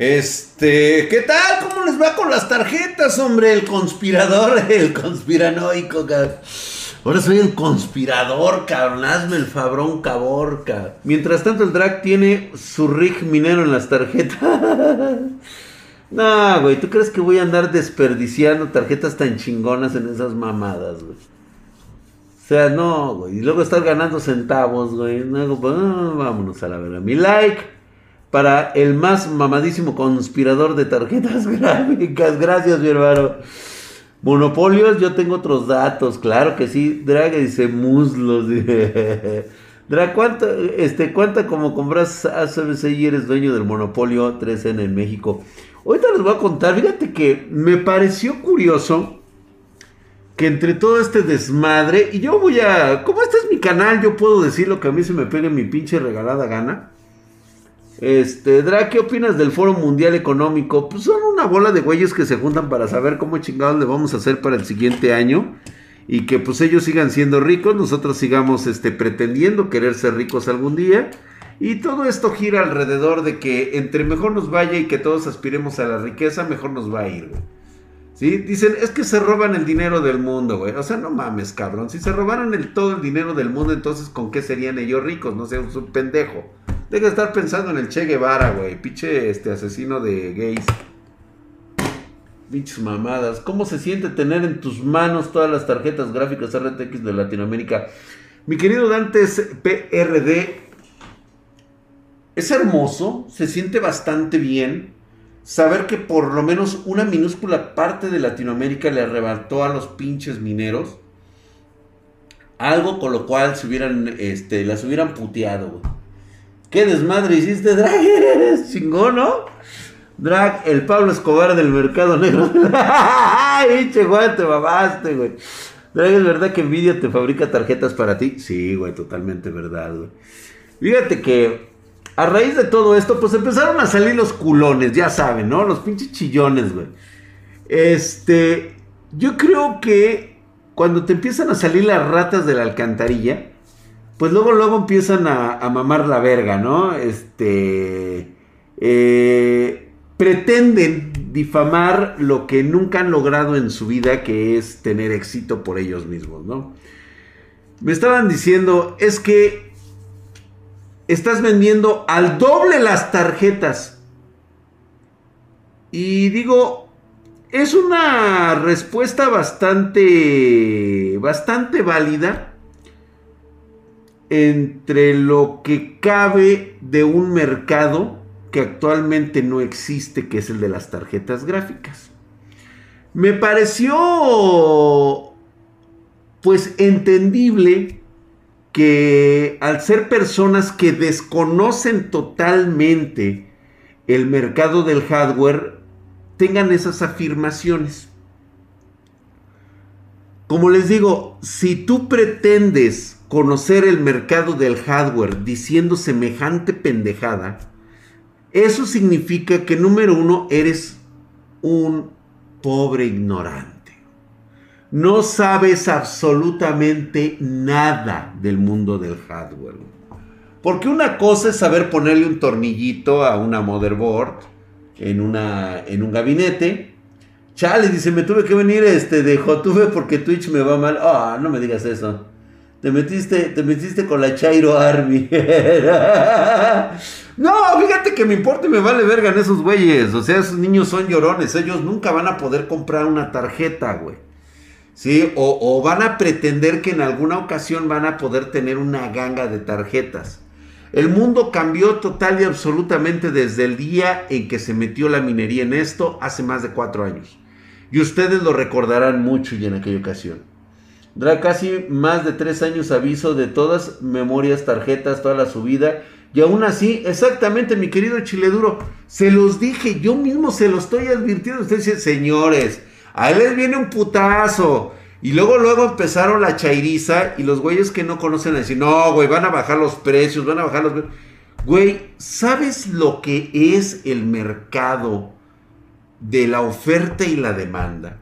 Este, ¿qué tal? ¿Cómo les va con las tarjetas, hombre? El conspirador, el conspiranoico, cabrón. Ahora soy el conspirador, cabrón. Hazme el fabrón caborca. Mientras tanto, el drag tiene su rig minero en las tarjetas. no, güey, ¿tú crees que voy a andar desperdiciando tarjetas tan chingonas en esas mamadas, güey? O sea, no, güey. Y luego estar ganando centavos, güey. Pues, ah, vámonos a la verdad. Mi like para el más mamadísimo conspirador de tarjetas gráficas. Gracias, mi hermano. Monopolios, yo tengo otros datos, claro que sí. Drag dice muslos. Drag, ¿cuánto, este, ¿cuánta como compras ACBC y eres dueño del monopolio 3N en México? Ahorita les voy a contar, fíjate que me pareció curioso que entre todo este desmadre, y yo voy a, como este es mi canal, yo puedo decir lo que a mí se me pegue mi pinche regalada gana. Este, Dra, ¿qué opinas del Foro Mundial Económico? Pues son una bola de güeyes que se juntan para saber cómo chingados le vamos a hacer para el siguiente año. Y que pues ellos sigan siendo ricos, nosotros sigamos este, pretendiendo querer ser ricos algún día. Y todo esto gira alrededor de que entre mejor nos vaya y que todos aspiremos a la riqueza, mejor nos va a ir, güey. ¿Sí? Dicen, es que se roban el dinero del mundo, güey. O sea, no mames, cabrón. Si se robaran el, todo el dinero del mundo, entonces ¿con qué serían ellos ricos? No sé, un pendejo. Deja de estar pensando en el Che Guevara, güey. Pinche este asesino de gays. Pinches mamadas. ¿Cómo se siente tener en tus manos todas las tarjetas gráficas RTX de Latinoamérica? Mi querido Dantes PRD. Es hermoso. Se siente bastante bien. Saber que por lo menos una minúscula parte de Latinoamérica le arrebató a los pinches mineros. Algo con lo cual se hubieran, este, las hubieran puteado, güey. ¿Qué desmadre hiciste, Drag? Eres chingón, ¿no? Drag, el Pablo Escobar del mercado negro. ¡Ay, che, güey, te mamaste, güey! Drag, ¿es verdad que Nvidia te fabrica tarjetas para ti? Sí, güey, totalmente verdad, güey. Fíjate que a raíz de todo esto, pues empezaron a salir los culones, ya saben, ¿no? Los pinches chillones, güey. Este, yo creo que cuando te empiezan a salir las ratas de la alcantarilla, pues luego, luego empiezan a, mamar la verga, ¿no? Este. Eh, pretenden difamar lo que nunca han logrado en su vida, que es tener éxito por ellos mismos, ¿no? Me estaban diciendo, es que estás vendiendo al doble las tarjetas. Y digo, es una respuesta bastante, bastante válida entre lo que cabe de un mercado que actualmente no existe, que es el de las tarjetas gráficas. Me pareció pues entendible que al ser personas que desconocen totalmente el mercado del hardware, tengan esas afirmaciones. Como les digo, si tú pretendes conocer el mercado del hardware diciendo semejante pendejada, eso significa que número uno eres un pobre ignorante. No sabes absolutamente nada del mundo del hardware. Porque una cosa es saber ponerle un tornillito a una motherboard en, una, en un gabinete. Chale, dice, me tuve que venir este de Jotube porque Twitch me va mal. Ah, no me digas eso. Te metiste, te metiste con la Chairo Army. no, fíjate que me importa y me vale verga en esos güeyes. O sea, esos niños son llorones. Ellos nunca van a poder comprar una tarjeta, güey. ¿Sí? O, o van a pretender que en alguna ocasión van a poder tener una ganga de tarjetas. El mundo cambió total y absolutamente desde el día en que se metió la minería en esto hace más de cuatro años. Y ustedes lo recordarán mucho y en aquella ocasión. Dra casi más de tres años aviso de todas memorias, tarjetas, toda la subida. Y aún así, exactamente, mi querido Chile Duro, se los dije, yo mismo se lo estoy advirtiendo. Usted dice, señores, a él les viene un putazo. Y luego, luego empezaron la chairiza y los güeyes que no conocen a decir, no, güey, van a bajar los precios, van a bajar los... Güey, ¿sabes lo que es el mercado de la oferta y la demanda?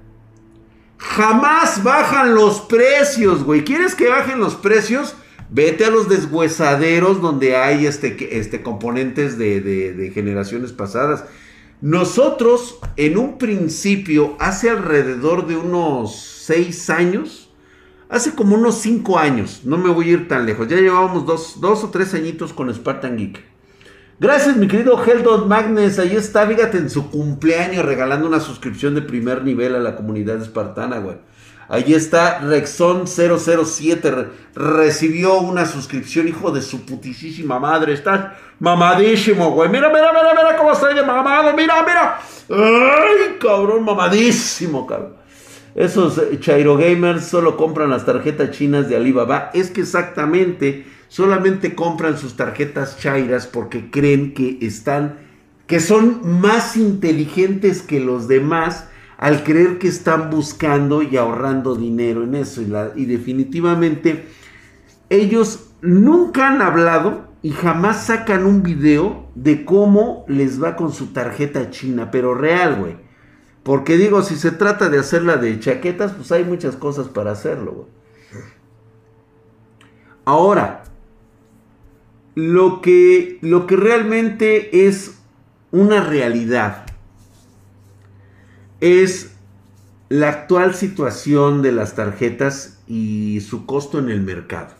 Jamás bajan los precios, güey. ¿Quieres que bajen los precios? Vete a los deshuesaderos donde hay este, este componentes de, generaciones pasadas. Nosotros, en un principio, hace alrededor de unos seis años, hace como unos cinco años, no me voy a ir tan lejos, ya llevábamos dos, dos o tres añitos con Spartan Geek. Gracias, mi querido Heldon Magnes. Ahí está, fíjate, en su cumpleaños regalando una suscripción de primer nivel a la comunidad espartana, güey. Ahí está Rexon007. recibió una suscripción, hijo de su putísima madre. Está mamadísimo, güey. Mira, mira, mira, mira cómo estoy de mamado. Mira, mira. Ay, cabrón, mamadísimo, cabrón. Esos Chairo Gamers solo compran las tarjetas chinas de Alibaba. Es que exactamente solamente compran sus tarjetas chairas porque creen que están, que son más inteligentes que los demás al creer que están buscando y ahorrando dinero en eso. Y, y definitivamente ellos nunca han hablado y jamás sacan un video de cómo les va con su tarjeta china, pero real, güey. Porque digo, si se trata de hacerla de chaquetas, pues hay muchas cosas para hacerlo, güey. Ahora, lo que, lo que realmente es una realidad es la actual situación de las tarjetas y su costo en el mercado.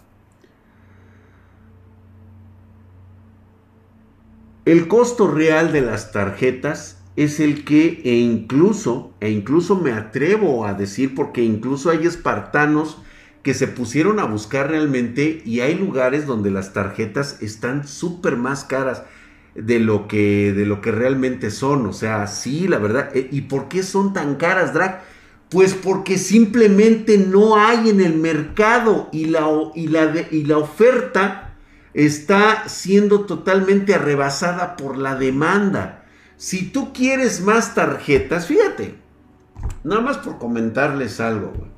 El costo real de las tarjetas es el que e incluso e incluso me atrevo a decir porque incluso hay espartanos que se pusieron a buscar realmente y hay lugares donde las tarjetas están súper más caras de lo, que, de lo que realmente son. O sea, sí, la verdad. Eh, ¿Y por qué son tan caras, Drag? Pues porque simplemente no hay en el mercado y la, y la, y la oferta está siendo totalmente arrebasada por la demanda. Si tú quieres más tarjetas, fíjate, nada más por comentarles algo, güey.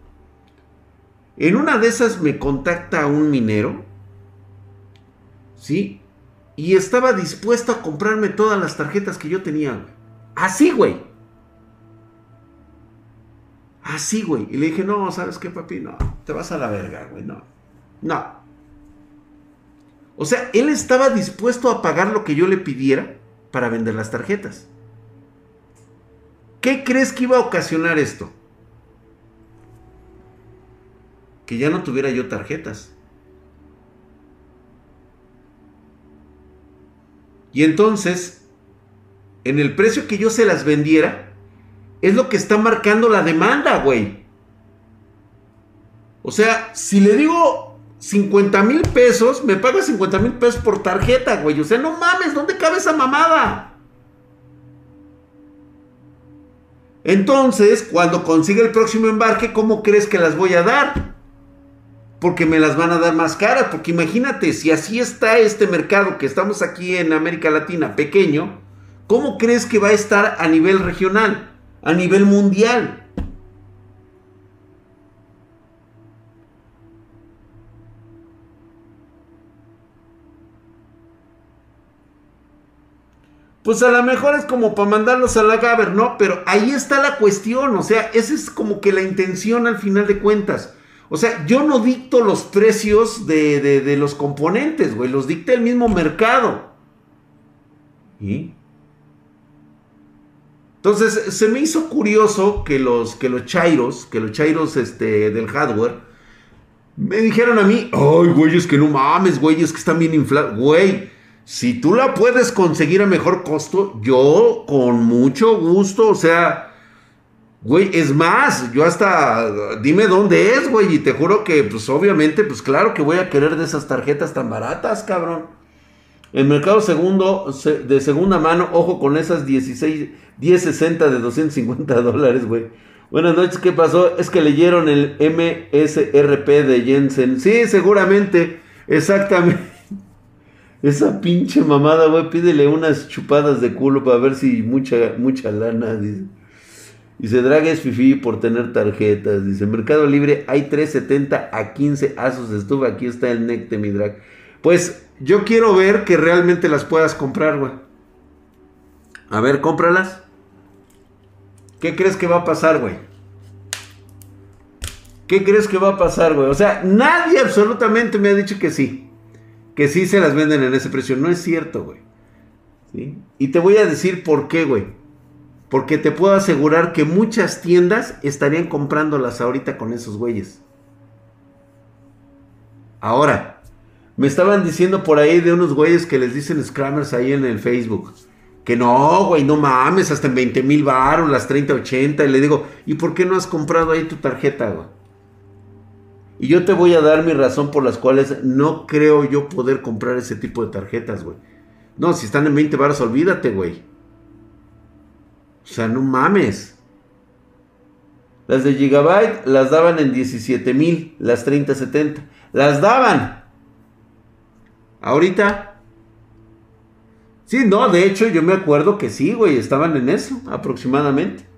En una de esas me contacta un minero, ¿sí? Y estaba dispuesto a comprarme todas las tarjetas que yo tenía, Así, güey. Así, güey. Y le dije, no, ¿sabes qué, papi? No, te vas a la verga, güey, no. No. O sea, él estaba dispuesto a pagar lo que yo le pidiera para vender las tarjetas. ¿Qué crees que iba a ocasionar esto? Que ya no tuviera yo tarjetas. Y entonces, en el precio que yo se las vendiera, es lo que está marcando la demanda, güey. O sea, si le digo 50 mil pesos, me paga 50 mil pesos por tarjeta, güey. O sea, no mames, ¿dónde cabe esa mamada? Entonces, cuando consiga el próximo embarque, ¿cómo crees que las voy a dar? Porque me las van a dar más caras. Porque imagínate, si así está este mercado que estamos aquí en América Latina pequeño, ¿cómo crees que va a estar a nivel regional, a nivel mundial? Pues a lo mejor es como para mandarlos a la Gaber, ¿no? Pero ahí está la cuestión, o sea, esa es como que la intención al final de cuentas. O sea, yo no dicto los precios de, los componentes, güey. Los dicta el mismo mercado. ¿Y? Entonces, se me hizo curioso que los, que los chairos, que los chairos este, del hardware, me dijeron a mí, ay, güey, es que no mames, güey, es que están bien inflados. Güey, si tú la puedes conseguir a mejor costo, yo con mucho gusto, o sea, Güey, es más, yo hasta dime dónde es, güey, y te juro que, pues obviamente, pues claro que voy a querer de esas tarjetas tan baratas, cabrón. El mercado segundo, de segunda mano, ojo con esas 16, 1060 de 250 dólares, güey. Buenas noches, ¿qué pasó? Es que leyeron el MSRP de Jensen. Sí, seguramente, exactamente. Esa pinche mamada, güey, pídele unas chupadas de culo para ver si mucha, mucha lana. Dice, Drag es fifi por tener tarjetas. Dice, Mercado Libre hay 370 a 15 asos estuve. Aquí está el neck de mi drag. Pues yo quiero ver que realmente las puedas comprar, güey. A ver, cómpralas. ¿Qué crees que va a pasar, güey? ¿Qué crees que va a pasar, güey? O sea, nadie absolutamente me ha dicho que sí. Que sí se las venden en ese precio. No es cierto, güey. ¿Sí? Y te voy a decir por qué, güey. Porque te puedo asegurar que muchas tiendas estarían comprándolas ahorita con esos güeyes. Ahora, me estaban diciendo por ahí de unos güeyes que les dicen scrammers ahí en el Facebook. Que no, güey, no mames, hasta en 20 mil baros, las 30, 80. Y le digo, ¿y por qué no has comprado ahí tu tarjeta, güey? Y yo te voy a dar mi razón por las cuales no creo yo poder comprar ese tipo de tarjetas, güey. No, si están en 20 baros, olvídate, güey. O sea, no mames. Las de Gigabyte las daban en 17 mil, las 3070. Las daban. Ahorita. Sí, no, de hecho yo me acuerdo que sí, güey, estaban en eso aproximadamente.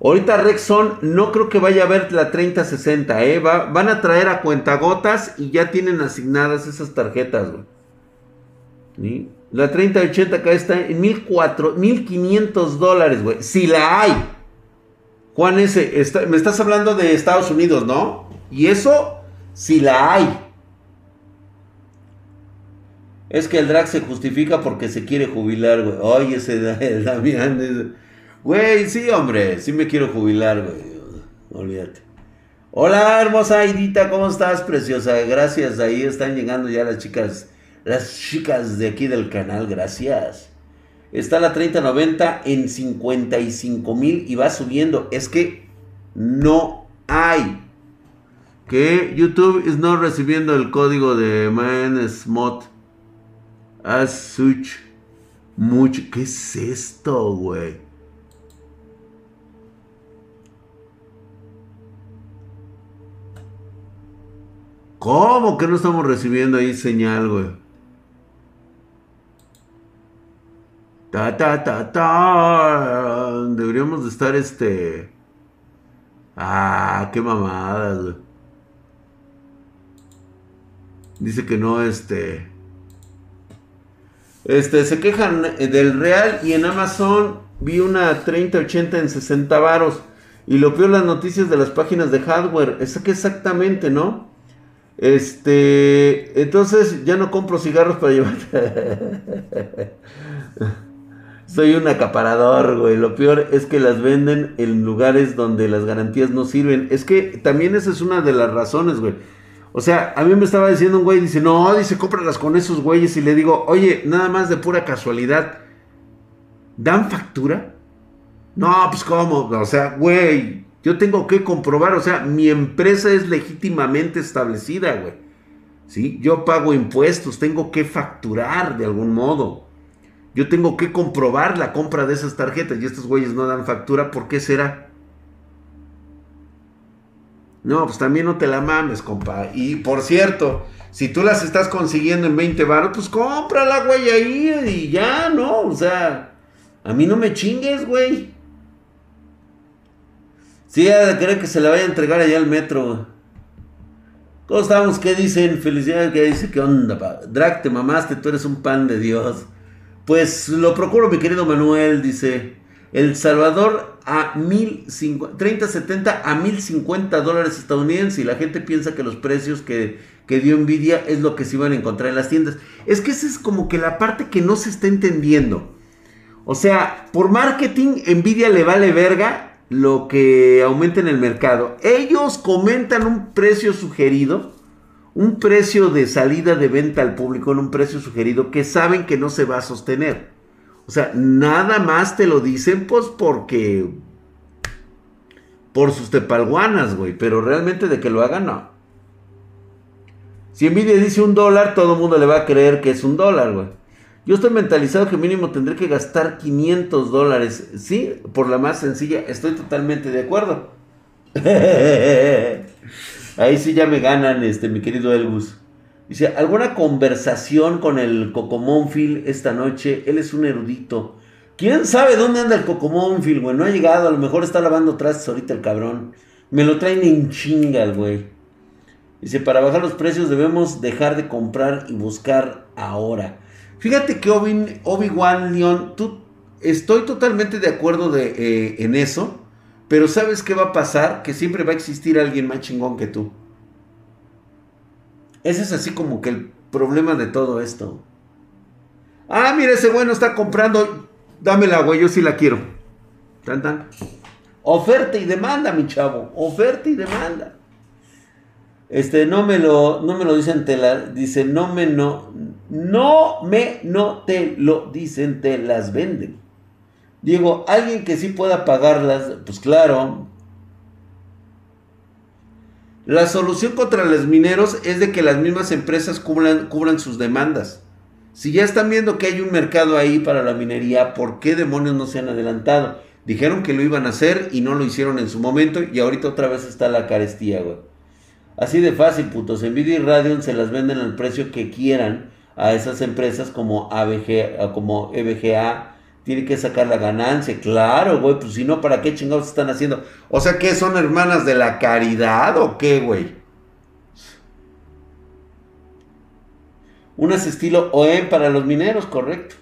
Ahorita Rexon no creo que vaya a ver la 3060, ¿eh? van a traer a cuentagotas y ya tienen asignadas esas tarjetas, güey. La 3080 acá está en 1500 dólares, güey. Si la hay. Juan ese, me estás hablando de Estados Unidos, ¿no? Y eso, si la hay. Es que el drag se justifica porque se quiere jubilar, güey. Oye, ese Damián. Güey, sí, hombre. Sí me quiero jubilar, güey. Olvídate. Hola, hermosa Aidita. ¿Cómo estás, preciosa? Gracias. Ahí están llegando ya las chicas las chicas de aquí del canal, gracias. Está la 3090 en 55 mil y va subiendo. Es que no hay. Que YouTube es no recibiendo el código de ManSmot. As such. Mucho. ¿Qué es esto, güey? ¿Cómo que no estamos recibiendo ahí señal, güey? Ta, ta, ta, ta. Deberíamos de estar este. Ah, qué mamadas, Dice que no, este. Este, se quejan del Real y en Amazon vi una 3080 en 60 varos. Y lo peor las noticias de las páginas de hardware. Es que exactamente, ¿no? Este, entonces ya no compro cigarros para llevar. Soy un acaparador, güey. Lo peor es que las venden en lugares donde las garantías no sirven. Es que también esa es una de las razones, güey. O sea, a mí me estaba diciendo un güey, dice, no, dice, cómpralas con esos güeyes. Y le digo, oye, nada más de pura casualidad, ¿dan factura? No, pues cómo, o sea, güey, yo tengo que comprobar, o sea, mi empresa es legítimamente establecida, güey. ¿Sí? Yo pago impuestos, tengo que facturar de algún modo. Yo tengo que comprobar la compra de esas tarjetas y estos güeyes no dan factura. ¿Por qué será? No, pues también no te la mames, compa. Y por cierto, si tú las estás consiguiendo en 20 baros, pues cómprala, güey, ahí y ya, ¿no? O sea, a mí no me chingues, güey. Sí, de querer que se la vaya a entregar allá al metro. ¿Cómo estamos? ¿Qué dicen? Felicidades, ¿qué dice? ¿Qué onda, pa? Drag, te mamaste, tú eres un pan de Dios. Pues lo procuro, mi querido Manuel, dice. El Salvador a 3070 a 1050 dólares estadounidenses y la gente piensa que los precios que, que dio Nvidia es lo que se iban a encontrar en las tiendas. Es que esa es como que la parte que no se está entendiendo. O sea, por marketing, Nvidia le vale verga lo que aumenta en el mercado. Ellos comentan un precio sugerido un precio de salida de venta al público en un precio sugerido que saben que no se va a sostener. O sea, nada más te lo dicen pues porque... Por sus tepalguanas, güey. Pero realmente de que lo hagan, no. Si Nvidia dice un dólar, todo el mundo le va a creer que es un dólar, güey. Yo estoy mentalizado que mínimo tendré que gastar 500 dólares. Sí, por la más sencilla, estoy totalmente de acuerdo. Ahí sí ya me ganan, este, mi querido Elbus. Dice, ¿alguna conversación con el Cocomónfil esta noche? Él es un erudito. ¿Quién sabe dónde anda el Cocomónfil, güey? No ha llegado, a lo mejor está lavando trastes ahorita el cabrón. Me lo traen en chinga güey. Dice, para bajar los precios debemos dejar de comprar y buscar ahora. Fíjate que Obi-Wan Leon, tú, estoy totalmente de acuerdo de, eh, en eso. Pero ¿sabes qué va a pasar? Que siempre va a existir alguien más chingón que tú. Ese es así como que el problema de todo esto. Ah, mira, ese bueno está comprando. Dámela, güey, yo sí la quiero. Tan, tan. Oferta y demanda, mi chavo. Oferta y demanda. Este, no me lo, no me lo dicen, te la, dice, no me, no, no me, no te lo dicen, te las venden. Digo, alguien que sí pueda pagarlas, pues claro. La solución contra los mineros es de que las mismas empresas cubran, sus demandas. Si ya están viendo que hay un mercado ahí para la minería, ¿por qué demonios no se han adelantado? Dijeron que lo iban a hacer y no lo hicieron en su momento y ahorita otra vez está la carestía, güey. Así de fácil, putos. Nvidia y Radeon se las venden al precio que quieran a esas empresas como ABG, como EBGA. Tiene que sacar la ganancia, claro, güey. Pues si no, ¿para qué chingados están haciendo? O sea, ¿qué son hermanas de la caridad o qué, güey? Unas estilo OEM para los mineros, correcto.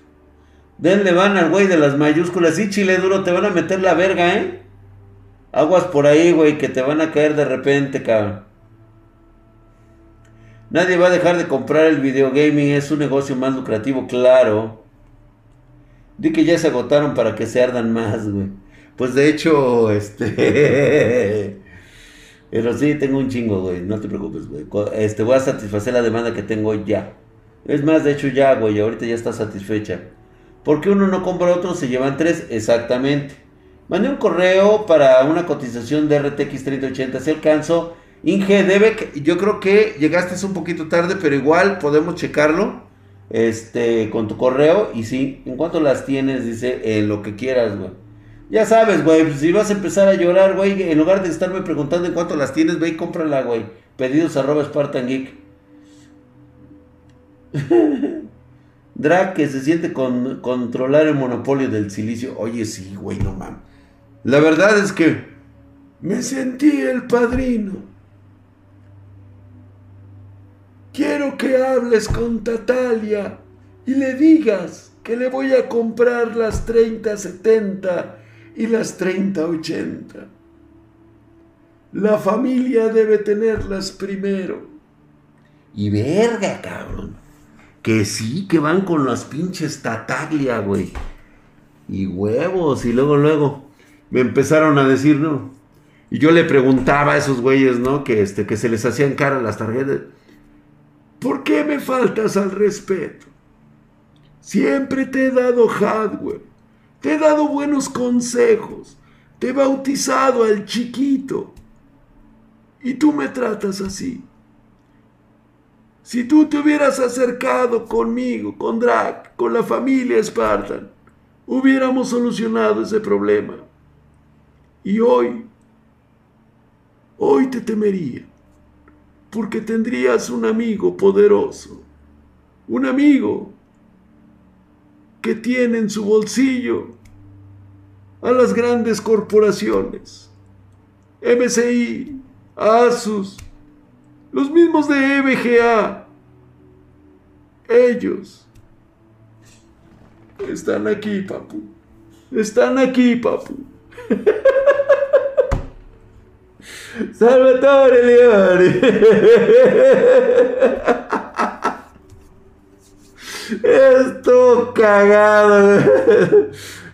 Denle van al güey de las mayúsculas. Sí, chile duro, te van a meter la verga, ¿eh? Aguas por ahí, güey, que te van a caer de repente, cabrón. Nadie va a dejar de comprar el videogaming, es un negocio más lucrativo, claro. Di que ya se agotaron para que se ardan más, güey. Pues de hecho, este... Pero sí, tengo un chingo, güey. No te preocupes, güey. Este, voy a satisfacer la demanda que tengo ya. Es más, de hecho ya, güey. Ahorita ya está satisfecha. ¿Por qué uno no compra otro? Se llevan tres. Exactamente. Mandé un correo para una cotización de RTX 3080. Si alcanzo Inge, debe, yo creo que llegaste un poquito tarde, pero igual podemos checarlo este, con tu correo. Y sí, en cuanto las tienes, dice, lo que quieras, güey. Ya sabes, güey, pues, si vas a empezar a llorar, güey, en lugar de estarme preguntando en cuánto las tienes, ve cómprala, güey. Pedidos arroba Spartan Geek. Drag se siente con controlar el monopolio del silicio. Oye, sí, güey, no mames. La verdad es que me sentí el padrino. Quiero que hables con Tatalia y le digas que le voy a comprar las 3070 y las 3080. La familia debe tenerlas primero. Y verga, cabrón. Que sí, que van con las pinches Tataglia, güey. Y huevos, y luego, luego. Me empezaron a decir, ¿no? Y yo le preguntaba a esos güeyes, ¿no? Que, este, que se les hacían cara las tarjetas. ¿Por qué me faltas al respeto? Siempre te he dado hardware, te he dado buenos consejos, te he bautizado al chiquito. Y tú me tratas así. Si tú te hubieras acercado conmigo, con Drac, con la familia Spartan, hubiéramos solucionado ese problema. Y hoy, hoy te temería porque tendrías un amigo poderoso, un amigo que tiene en su bolsillo a las grandes corporaciones, MCI, Asus, los mismos de EBGA. Ellos están aquí, papu. Están aquí, papu. Salvatore Leone. Esto cagado,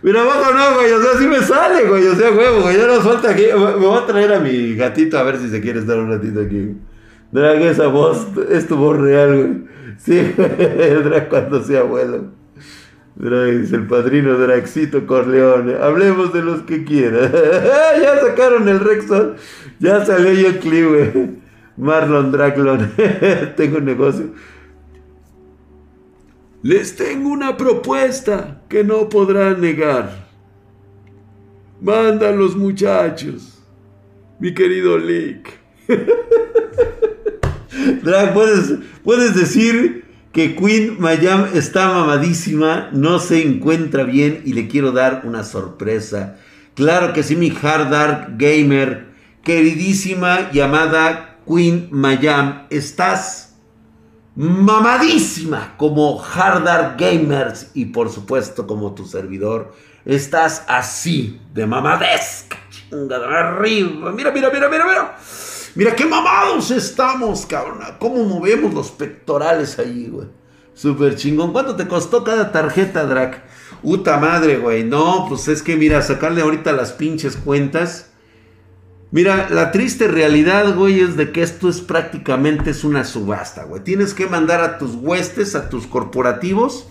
Mira, abajo no, güey. O sea, sí me sale, güey. O sea, huevo, güey. Ya nos falta aquí. Me voy a traer a mi gatito a ver si se quiere estar un ratito aquí. Drag, esa voz es tu voz real, güey. Sí, Drag cuando sea abuelo. Dice el padrino Draxito Corleone. Hablemos de los que quieran. ya sacaron el Rexon. Ya salió yo güey. Marlon Draglon. tengo un negocio. Les tengo una propuesta que no podrán negar. Manda los muchachos. Mi querido Lick. Drag, ¿puedes, puedes decir que Queen Mayam está mamadísima, no se encuentra bien y le quiero dar una sorpresa. Claro que sí, mi hard dark gamer, queridísima llamada Queen Mayam, estás mamadísima como hard dark gamers y por supuesto como tu servidor. Estás así de mamadesca, chingada, arriba. Mira, mira, mira, mira, mira. Mira qué mamados estamos, cabrón. Cómo movemos los pectorales ahí, güey. Súper chingón. ¿Cuánto te costó cada tarjeta, Drac? Puta madre, güey. No, pues es que mira, sacarle ahorita las pinches cuentas. Mira, la triste realidad, güey, es de que esto es prácticamente es una subasta, güey. Tienes que mandar a tus huestes, a tus corporativos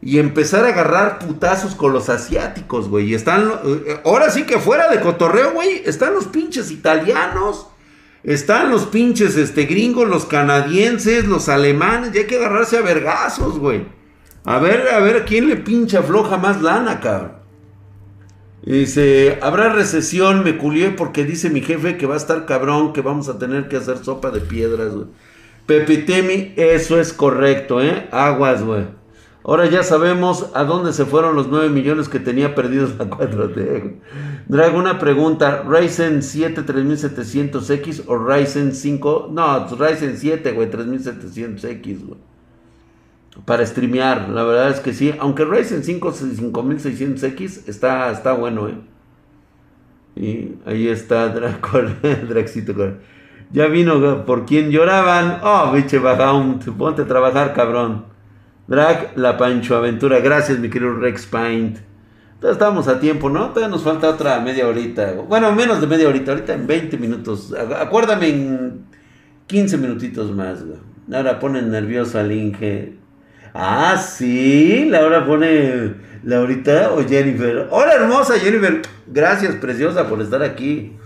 y empezar a agarrar putazos con los asiáticos, güey. Y están, eh, ahora sí que fuera de cotorreo, güey, están los pinches italianos, están los pinches este, gringos, los canadienses, los alemanes, y hay que agarrarse a vergazos, güey. A ver, a ver, ¿quién le pincha floja más lana, cabrón? dice, habrá recesión, me culié porque dice mi jefe que va a estar cabrón, que vamos a tener que hacer sopa de piedras, güey. Pepitemi, eso es correcto, ¿eh? Aguas, güey. Ahora ya sabemos a dónde se fueron los 9 millones que tenía perdidos la 4T. Drag, una pregunta. ¿Ryzen 7 3700X o Ryzen 5? No, Ryzen 7, güey, 3700X, güey para streamear. La verdad es que sí. Aunque Ryzen 5 5600X está, está bueno, ¿eh? Y ahí está Draco, Draxito. Ya vino por quien lloraban. Oh, biche Bajaun. Ponte a trabajar, cabrón. Drag, la Pancho Aventura. Gracias, mi querido Rex Paint. Todavía estamos a tiempo, ¿no? Todavía nos falta otra media horita. Bueno, menos de media horita. Ahorita en 20 minutos. Acuérdame en 15 minutitos más, güey. Ahora ponen nervioso al Inge. Ah, sí, Laura pone Laurita o Jennifer. Hola hermosa Jennifer. Gracias, preciosa, por estar aquí.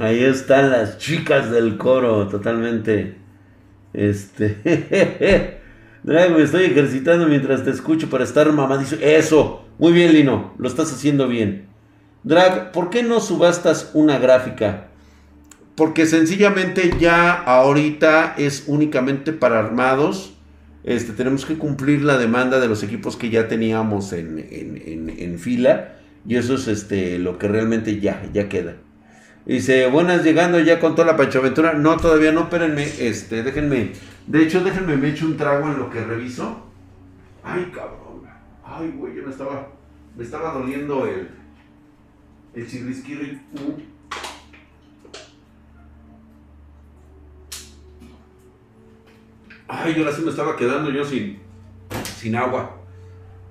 Ahí están las chicas del coro, totalmente. Este. Drag, me estoy ejercitando mientras te escucho para estar mamadísimo. Eso, muy bien, Lino, lo estás haciendo bien. Drag, ¿por qué no subastas una gráfica? Porque sencillamente ya ahorita es únicamente para armados este, tenemos que cumplir la demanda de los equipos que ya teníamos en, fila. Y eso es este, lo que realmente ya, ya queda. Dice, buenas, llegando ya con toda la panchoaventura. No, todavía no, espérenme, este, déjenme. De hecho, déjenme, me echo un trago en lo que reviso. Ay, cabrón. Ay, güey, yo me estaba, me estaba doliendo el, el chirrisquiri. Ay, ahora sí me estaba quedando yo sin, sin agua.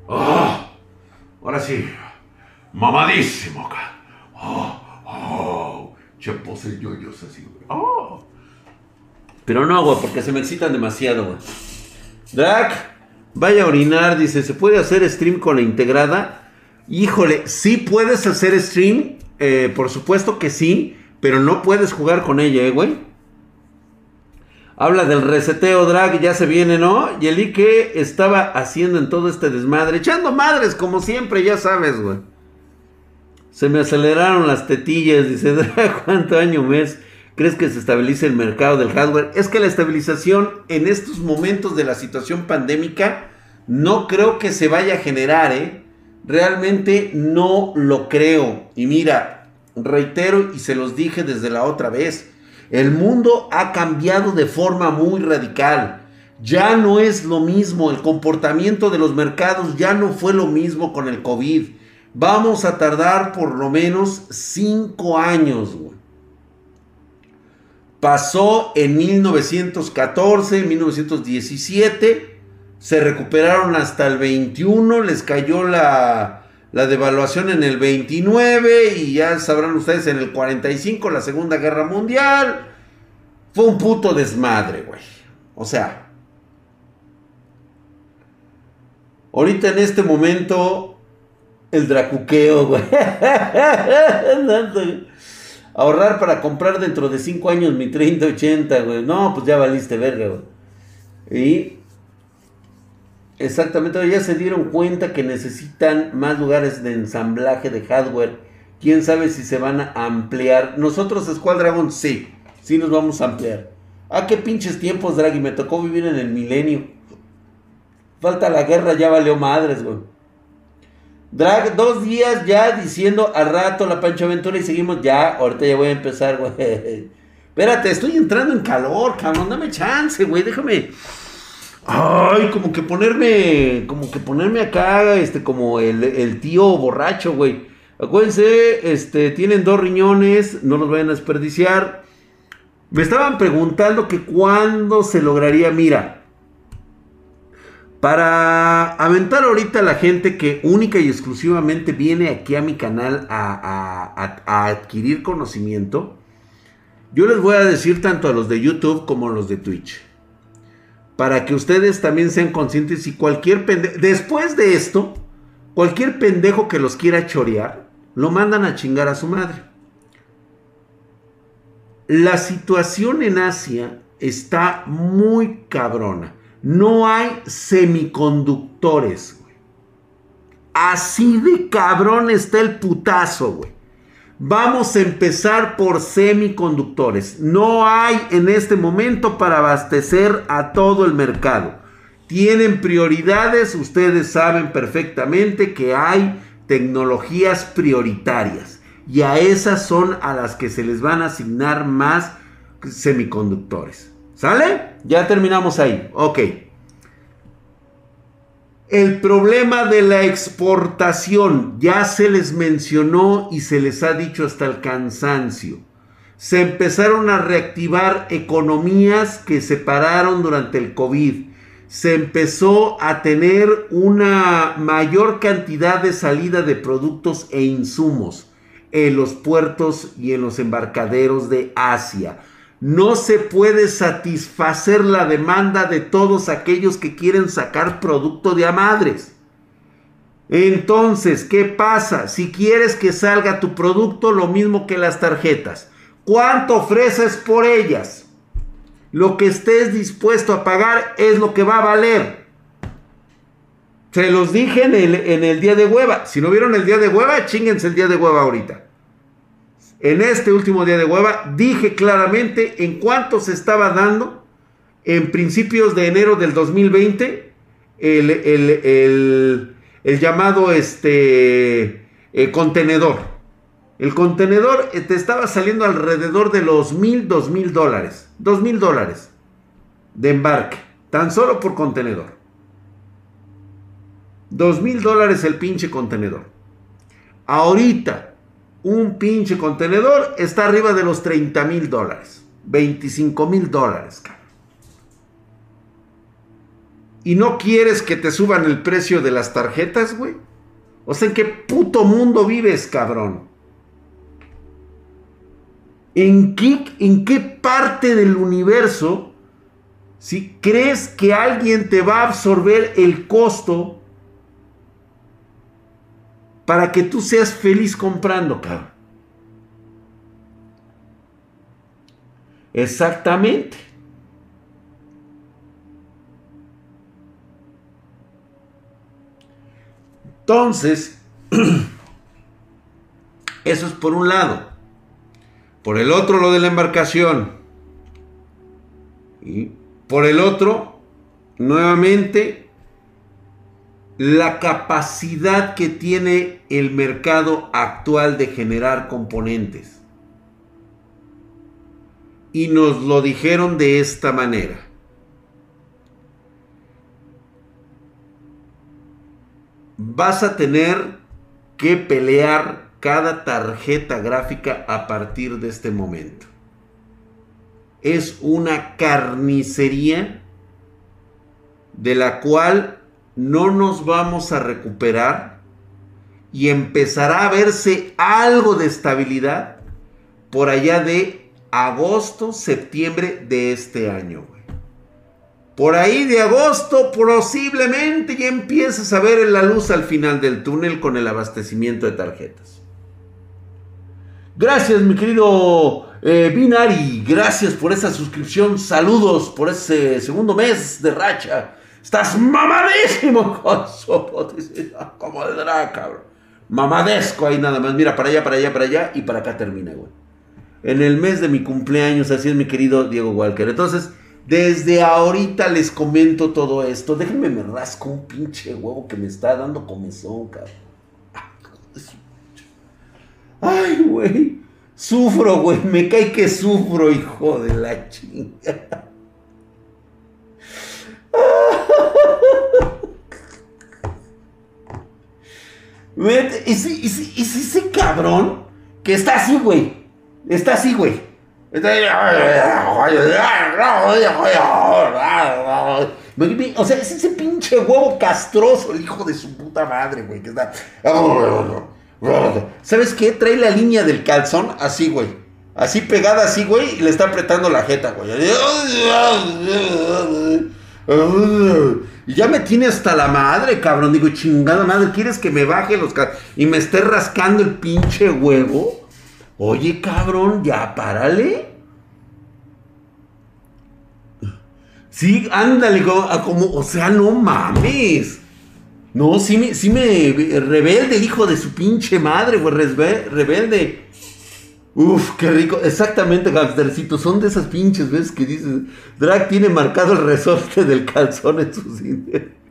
¡Oh! Ahora sí, mamadísimo. ¡Oh! ¡Oh! Che pose yoyos así, ¡Oh! Pero no, güey, porque se me excitan demasiado, güey. Drac, vaya a orinar, dice, ¿se puede hacer stream con la integrada? Híjole, sí puedes hacer stream, eh, por supuesto que sí, pero no puedes jugar con ella, ¿eh, güey? Habla del reseteo drag, ya se viene, ¿no? Y el Ike estaba haciendo en todo este desmadre, echando madres como siempre, ya sabes, güey. Se me aceleraron las tetillas, dice Drag, ¿cuánto año mes crees que se estabilice el mercado del hardware? Es que la estabilización en estos momentos de la situación pandémica no creo que se vaya a generar, ¿eh? Realmente no lo creo. Y mira, reitero y se los dije desde la otra vez el mundo ha cambiado de forma muy radical. Ya no es lo mismo, el comportamiento de los mercados ya no fue lo mismo con el COVID. Vamos a tardar por lo menos cinco años. Pasó en 1914, 1917, se recuperaron hasta el 21, les cayó la, la devaluación en el 29 y ya sabrán ustedes en el 45 la Segunda Guerra Mundial. Fue un puto desmadre, güey. O sea, ahorita en este momento el dracuqueo, güey. Ahorrar para comprar dentro de 5 años mi 3080, güey. No, pues ya valiste verga, güey. Y Exactamente, ya se dieron cuenta que necesitan más lugares de ensamblaje de hardware. Quién sabe si se van a ampliar. Nosotros, Squad Dragon, sí, sí nos vamos a ampliar. Ah, qué pinches tiempos, Draghi. Me tocó vivir en el milenio. Falta la guerra, ya valió madres, güey. Drag, dos días ya diciendo al rato la Pancho Aventura y seguimos ya. Ahorita ya voy a empezar, güey. Espérate, estoy entrando en calor, cabrón. Dame chance, güey. Déjame. Ay, como que ponerme, como que ponerme acá, este, como el, tío borracho, güey. Acuérdense, este, tienen dos riñones, no los vayan a desperdiciar. Me estaban preguntando que cuándo se lograría, mira. Para aventar ahorita a la gente que única y exclusivamente viene aquí a mi canal a, adquirir conocimiento, yo les voy a decir tanto a los de YouTube como a los de Twitch. Para que ustedes también sean conscientes y cualquier pendejo, después de esto, cualquier pendejo que los quiera chorear, lo mandan a chingar a su madre. La situación en Asia está muy cabrona. No hay semiconductores. Así de cabrón está el putazo, güey. Vamos a empezar por semiconductores. No hay en este momento para abastecer a todo el mercado. Tienen prioridades, ustedes saben perfectamente que hay tecnologías prioritarias. Y a esas son a las que se les van a asignar más semiconductores. ¿Sale? Ya terminamos ahí. Ok. El problema de la exportación ya se les mencionó y se les ha dicho hasta el cansancio. Se empezaron a reactivar economías que se pararon durante el COVID. Se empezó a tener una mayor cantidad de salida de productos e insumos en los puertos y en los embarcaderos de Asia no se puede satisfacer la demanda de todos aquellos que quieren sacar producto de a madres. Entonces, ¿qué pasa? Si quieres que salga tu producto, lo mismo que las tarjetas. ¿Cuánto ofreces por ellas? Lo que estés dispuesto a pagar es lo que va a valer. Se los dije en el, día de hueva. Si no vieron el día de hueva, chinguense el día de hueva ahorita en este último día de hueva, dije claramente en cuánto se estaba dando en principios de enero del 2020 el, llamado este, eh, contenedor. El contenedor eh, te estaba saliendo alrededor de los mil, dos mil dólares. Dos mil dólares de embarque. Tan solo por contenedor. Dos mil dólares el pinche contenedor. Ahorita, un pinche contenedor está arriba de los 30 mil dólares. 25 mil dólares, ¿Y no quieres que te suban el precio de las tarjetas, güey? O sea, ¿en qué puto mundo vives, cabrón? ¿En qué, en qué parte del universo, si crees que alguien te va a absorber el costo para que tú seas feliz comprando, cabrón. Exactamente. Entonces, eso es por un lado. Por el otro, lo de la embarcación. Y por el otro, nuevamente, la capacidad que tiene el mercado actual de generar componentes. Y nos lo dijeron de esta manera. Vas a tener que pelear cada tarjeta gráfica a partir de este momento. Es una carnicería de la cual no nos vamos a recuperar y empezará a verse algo de estabilidad por allá de agosto, septiembre de este año. Por ahí de agosto posiblemente ya empiezas a ver la luz al final del túnel con el abastecimiento de tarjetas. Gracias mi querido eh, Binari, gracias por esa suscripción, saludos por ese segundo mes de racha. Estás mamadísimo con su como el drag, cabrón. Mamadesco ahí nada más. Mira, para allá, para allá, para allá y para acá termina, güey. En el mes de mi cumpleaños, así es mi querido Diego Walker. Entonces, desde ahorita les comento todo esto. Déjenme me rasco un pinche huevo que me está dando comezón, cabrón. Ay, güey. Sufro, güey. Me cae que sufro, hijo de la chingada. Si, y, si, ese cabrón que está así, güey. Está así, güey. O sea, es ese pinche huevo castroso, el hijo de su puta madre, güey, que está... ¿Sabes qué? Trae la línea del calzón así, güey. Así pegada así, güey, y le está apretando la jeta, güey. Y ya me tiene hasta la madre, cabrón. Digo, chingada madre, ¿quieres que me baje los y me esté rascando el pinche huevo? Oye, cabrón, ya párale. Sí, ándale, como, o sea, no mames. No, sí me, sí me, rebelde el hijo de su pinche madre, güey, rebelde. Uf, qué rico. Exactamente, Gangstercito. Son de esas pinches veces que dices, Drag tiene marcado el resorte del calzón en su cine.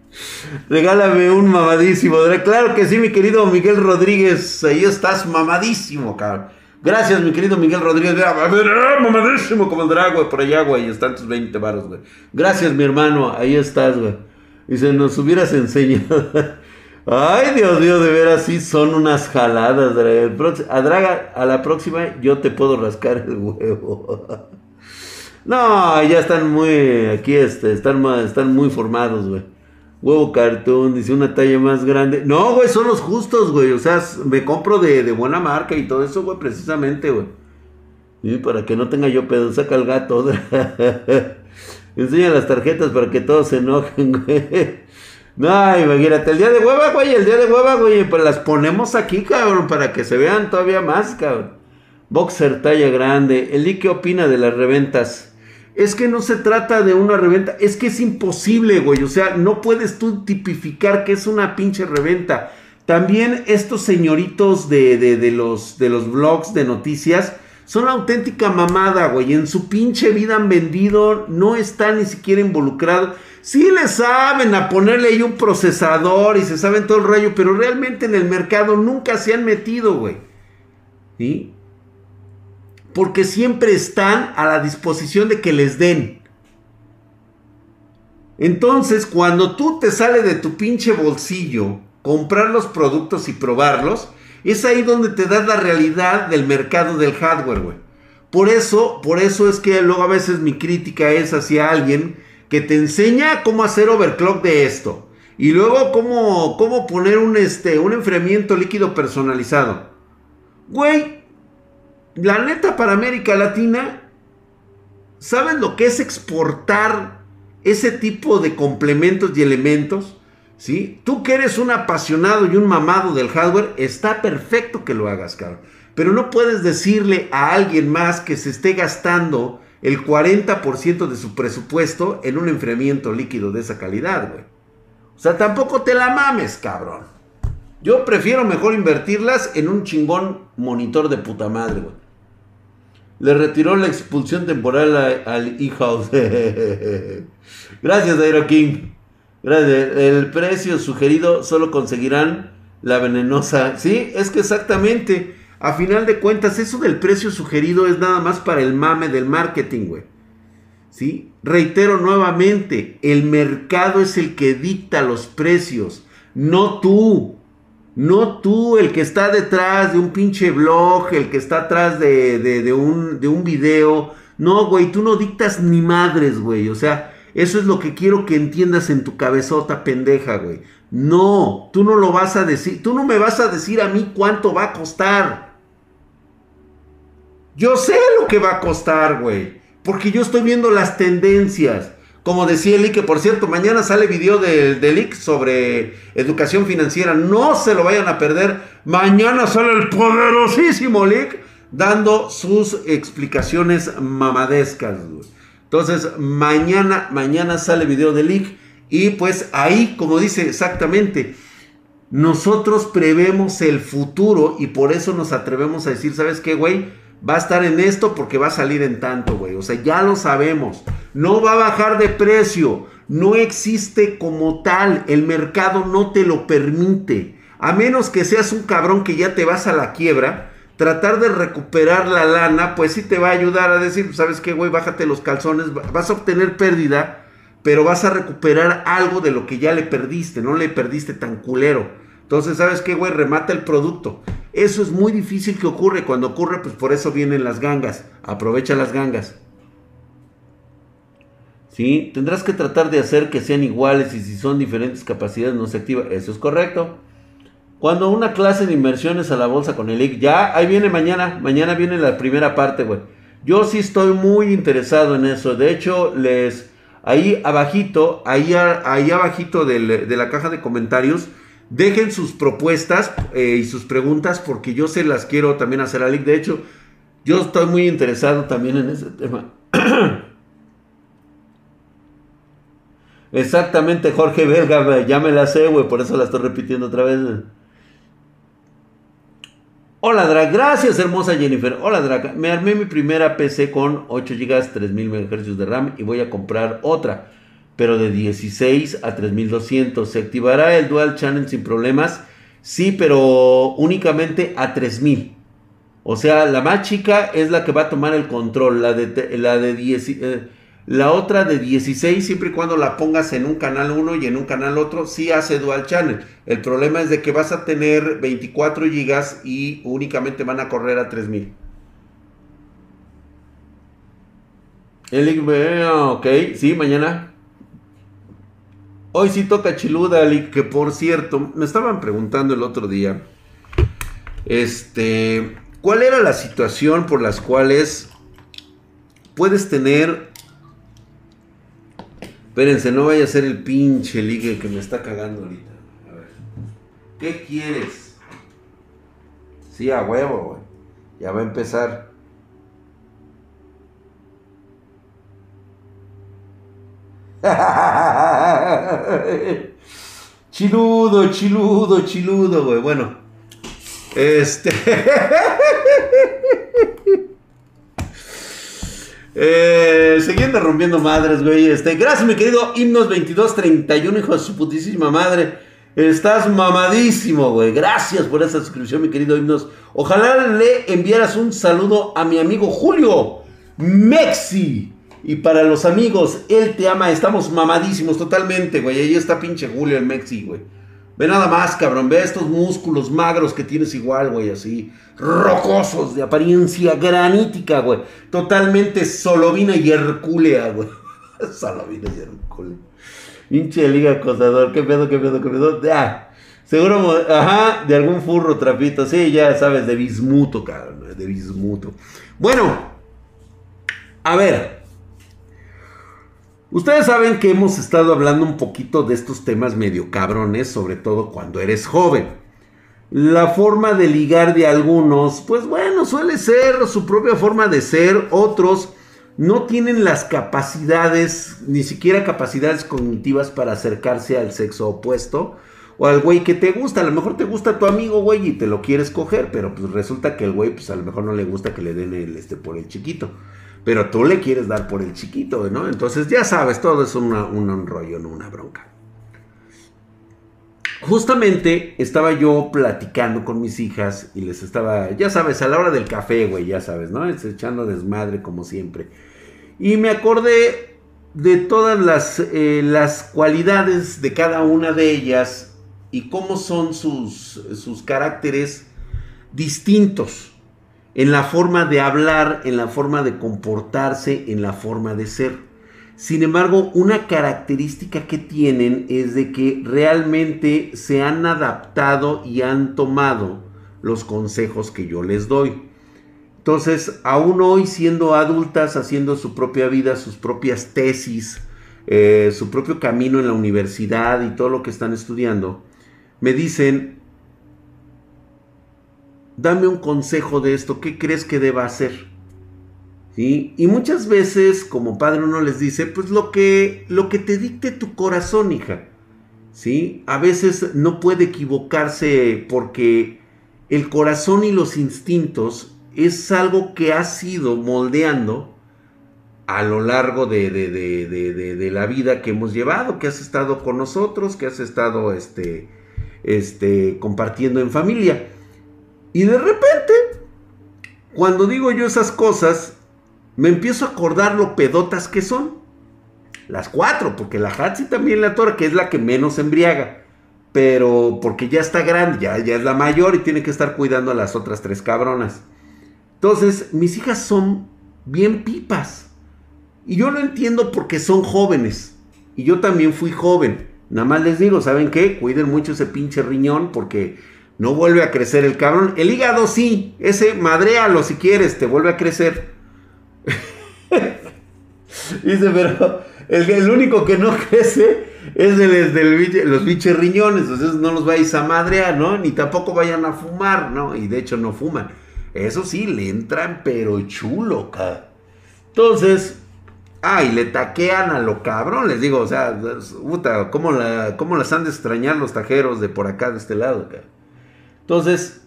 Regálame un mamadísimo, Drag. Claro que sí, mi querido Miguel Rodríguez. Ahí estás mamadísimo, cabrón. Gracias, mi querido Miguel Rodríguez. A ah, mamadísimo como el drag, güey, por allá, güey. Están tus 20 baros, güey. Gracias, mi hermano. Ahí estás, güey. Se nos hubieras enseñado. Ay, Dios mío, de veras, sí son unas jaladas. A Draga, a la próxima yo te puedo rascar el huevo. No, ya están muy, aquí este, están, están muy formados, güey. Huevo cartón, dice una talla más grande. No, güey, son los justos, güey. O sea, me compro de, de buena marca y todo eso, güey, precisamente, güey. Y para que no tenga yo pedo, saca el gato. Enseña las tarjetas para que todos se enojen, güey. No, imagínate, el día de hueva, güey, el día de hueva, güey, pues las ponemos aquí, cabrón, para que se vean todavía más, cabrón. Boxer talla grande. ¿El qué opina de las reventas? Es que no se trata de una reventa, es que es imposible, güey. O sea, no puedes tú tipificar que es una pinche reventa. También estos señoritos de, de, de los, de los blogs de noticias son auténtica mamada, güey. En su pinche vida han vendido, no están ni siquiera involucrados. Sí le saben a ponerle ahí un procesador y se saben todo el rayo, pero realmente en el mercado nunca se han metido, güey. ¿Sí? Porque siempre están a la disposición de que les den. Entonces, cuando tú te sales de tu pinche bolsillo, comprar los productos y probarlos, es ahí donde te das la realidad del mercado del hardware, güey. Por eso, por eso es que luego a veces mi crítica es hacia alguien que te enseña cómo hacer overclock de esto. Y luego cómo, cómo poner un, este, un enfriamiento líquido personalizado. Güey, la neta para América Latina, ¿sabes lo que es exportar ese tipo de complementos y elementos? ¿Sí? Tú que eres un apasionado y un mamado del hardware, está perfecto que lo hagas, cabrón. Pero no puedes decirle a alguien más que se esté gastando el 40% de su presupuesto en un enfriamiento líquido de esa calidad, güey. O sea, tampoco te la mames, cabrón. Yo prefiero mejor invertirlas en un chingón monitor de puta madre, güey. Le retiró la expulsión temporal al e-house. Gracias, Aero King. El precio sugerido solo conseguirán la venenosa. Sí, es que exactamente. A final de cuentas, eso del precio sugerido es nada más para el mame del marketing, güey. ¿Sí? Reitero nuevamente, el mercado es el que dicta los precios, no tú. No tú, el que está detrás de un pinche blog, el que está atrás de, un, de un video. No, güey, tú no dictas ni madres, güey. O sea, eso es lo que quiero que entiendas en tu cabezota pendeja, güey. No, tú no lo vas a decir. Tú no me vas a decir a mí cuánto va a costar. Yo sé lo que va a costar, güey. Porque yo estoy viendo las tendencias. Como decía Eli, que por cierto, mañana sale video de, de sobre educación financiera. No se lo vayan a perder. Mañana sale el poderosísimo Lick dando sus explicaciones mamadescas. Güey. Entonces, mañana, mañana sale video de leak. Y pues ahí, como dice exactamente, nosotros prevemos el futuro y por eso nos atrevemos a decir, ¿sabes qué, güey? Va a estar en esto porque va a salir en tanto, güey. O sea, ya lo sabemos. No va a bajar de precio. No existe como tal. El mercado no te lo permite. A menos que seas un cabrón que ya te vas a la quiebra tratar de recuperar la lana, pues sí te va a ayudar a decir, ¿sabes qué, güey? Bájate los calzones, vas a obtener pérdida, pero vas a recuperar algo de lo que ya le perdiste, no le perdiste tan culero. Entonces, ¿sabes qué, güey? Remata el producto. Eso es muy difícil que ocurre. Cuando ocurre, pues por eso vienen las gangas. Aprovecha las gangas. ¿Sí? Tendrás que tratar de hacer que sean iguales y si son diferentes capacidades no se activa. Eso es correcto. Cuando una clase de inversiones a la bolsa con el IC, ya, ahí viene mañana, mañana viene la primera parte, güey. Yo sí estoy muy interesado en eso. De hecho, les, ahí abajito, ahí, ahí abajito de la caja de comentarios, dejen sus propuestas eh, y sus preguntas porque yo se las quiero también hacer a Lick. De hecho, yo estoy muy interesado también en ese tema. Exactamente, Jorge Belga, ya me la sé, güey, por eso la estoy repitiendo otra vez. Hola Drag, gracias hermosa Jennifer. Hola Drag, me armé mi primera PC con 8 GB, 3000 MHz de RAM y voy a comprar otra, pero de 16 a 3200. ¿Se activará el Dual Channel sin problemas? Sí, pero únicamente a 3000. O sea, la más chica es la que va a tomar el control, la de, la de 10. La otra de 16, siempre y cuando la pongas en un canal 1 y en un canal otro, sí hace dual channel. El problema es de que vas a tener 24 gigas y únicamente van a correr a 3000. El ok, sí, mañana. Hoy sí toca Chiluda, que por cierto, me estaban preguntando el otro día, este, ¿cuál era la situación por las cuales puedes tener Espérense, no vaya a ser el pinche ligue que me está cagando ahorita. A ver. ¿Qué quieres? Sí, a huevo, güey. Ya va a empezar. chiludo, chiludo, chiludo, güey. Bueno. Este. Eh, siguiendo rompiendo madres, güey. Este, gracias, mi querido Himnos 2231, hijo de su putísima madre. Estás mamadísimo, güey. Gracias por esa suscripción, mi querido Himnos. Ojalá le enviaras un saludo a mi amigo Julio Mexi. Y para los amigos, él te ama. Estamos mamadísimos totalmente, güey. Ahí está pinche Julio el Mexi, güey. Ve nada más, cabrón. Ve estos músculos magros que tienes igual, güey, así. Rocosos, de apariencia granítica, güey. Totalmente solovina y hercúlea, güey. solovina y hercúlea. Hinche liga acosador. ¿Qué pedo, qué pedo, qué pedo? Ya. Seguro, ajá, de algún furro trapito. Sí, ya sabes, de bismuto, cabrón. De bismuto. Bueno. A ver. Ustedes saben que hemos estado hablando un poquito de estos temas medio cabrones, sobre todo cuando eres joven. La forma de ligar de algunos, pues bueno, suele ser su propia forma de ser, otros no tienen las capacidades, ni siquiera capacidades cognitivas para acercarse al sexo opuesto o al güey que te gusta. A lo mejor te gusta tu amigo, güey, y te lo quieres coger, pero pues resulta que el güey, pues a lo mejor no le gusta que le den el este por el chiquito. Pero tú le quieres dar por el chiquito, ¿no? Entonces ya sabes, todo es un rollo, no una bronca. Justamente estaba yo platicando con mis hijas y les estaba, ya sabes, a la hora del café, güey, ya sabes, ¿no? Es echando desmadre como siempre. Y me acordé de todas las, eh, las cualidades de cada una de ellas y cómo son sus, sus caracteres distintos en la forma de hablar, en la forma de comportarse, en la forma de ser. Sin embargo, una característica que tienen es de que realmente se han adaptado y han tomado los consejos que yo les doy. Entonces, aún hoy siendo adultas, haciendo su propia vida, sus propias tesis, eh, su propio camino en la universidad y todo lo que están estudiando, me dicen, dame un consejo de esto, ¿qué crees que deba hacer? ¿Sí? Y muchas veces como padre uno les dice, pues lo que, lo que te dicte tu corazón, hija. ¿Sí? A veces no puede equivocarse porque el corazón y los instintos es algo que has ido moldeando a lo largo de, de, de, de, la vida que hemos llevado, que has estado con nosotros, que has estado este, este, compartiendo en familia. Y de repente, cuando digo yo esas cosas, me empiezo a acordar lo pedotas que son. Las cuatro, porque la Hatsi también la Tora, que es la que menos embriaga. Pero porque ya está grande, ya, ya es la mayor y tiene que estar cuidando a las otras tres cabronas. Entonces, mis hijas son bien pipas. Y yo lo entiendo porque son jóvenes. Y yo también fui joven. Nada más les digo, ¿saben qué? Cuiden mucho ese pinche riñón porque no vuelve a crecer el cabrón. El hígado sí, ese madréalo si quieres, te vuelve a crecer. Dice, pero el, único que no crece es el, los biches riñones. Entonces no los vais a madrear, ¿no? Ni tampoco vayan a fumar, ¿no? Y de hecho no fuman. Eso sí, le entran pero chulo, cara. Entonces, ay, le taquean a lo cabrón, les digo, o sea, puta, ¿cómo, la, ¿cómo las han de extrañar los tajeros de por acá, de este lado, cara? Entonces,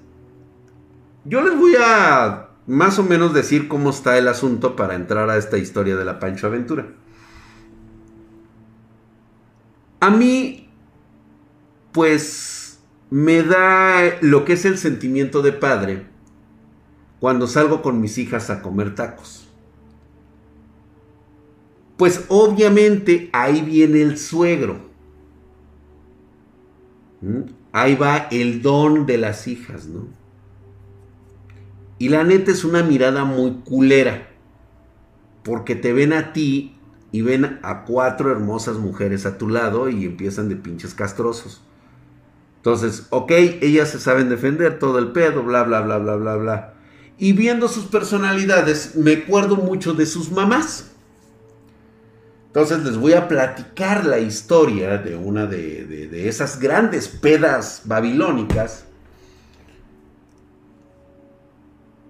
yo les voy a más o menos decir cómo está el asunto para entrar a esta historia de la Pancho Aventura. A mí, pues, me da lo que es el sentimiento de padre cuando salgo con mis hijas a comer tacos. Pues obviamente ahí viene el suegro. ¿Mm? Ahí va el don de las hijas, ¿no? Y la neta es una mirada muy culera. Porque te ven a ti y ven a cuatro hermosas mujeres a tu lado y empiezan de pinches castrosos. Entonces, ok, ellas se saben defender todo el pedo, bla, bla, bla, bla, bla, bla. Y viendo sus personalidades, me acuerdo mucho de sus mamás. Entonces les voy a platicar la historia de una de, esas grandes pedas babilónicas.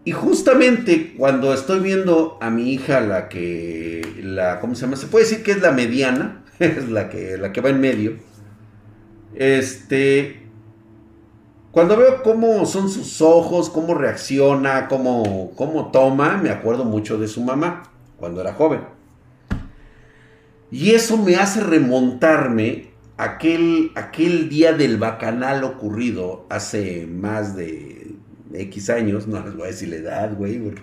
Y justamente cuando estoy viendo a mi hija, la que, la, ¿cómo se llama? Se puede decir que es la mediana, es la que, la que va en medio. Este, cuando veo cómo son sus ojos, cómo reacciona, cómo, cómo toma, me acuerdo mucho de su mamá cuando era joven. Y eso me hace remontarme aquel, aquel día del bacanal ocurrido hace más de X años, no les voy a decir la edad, güey,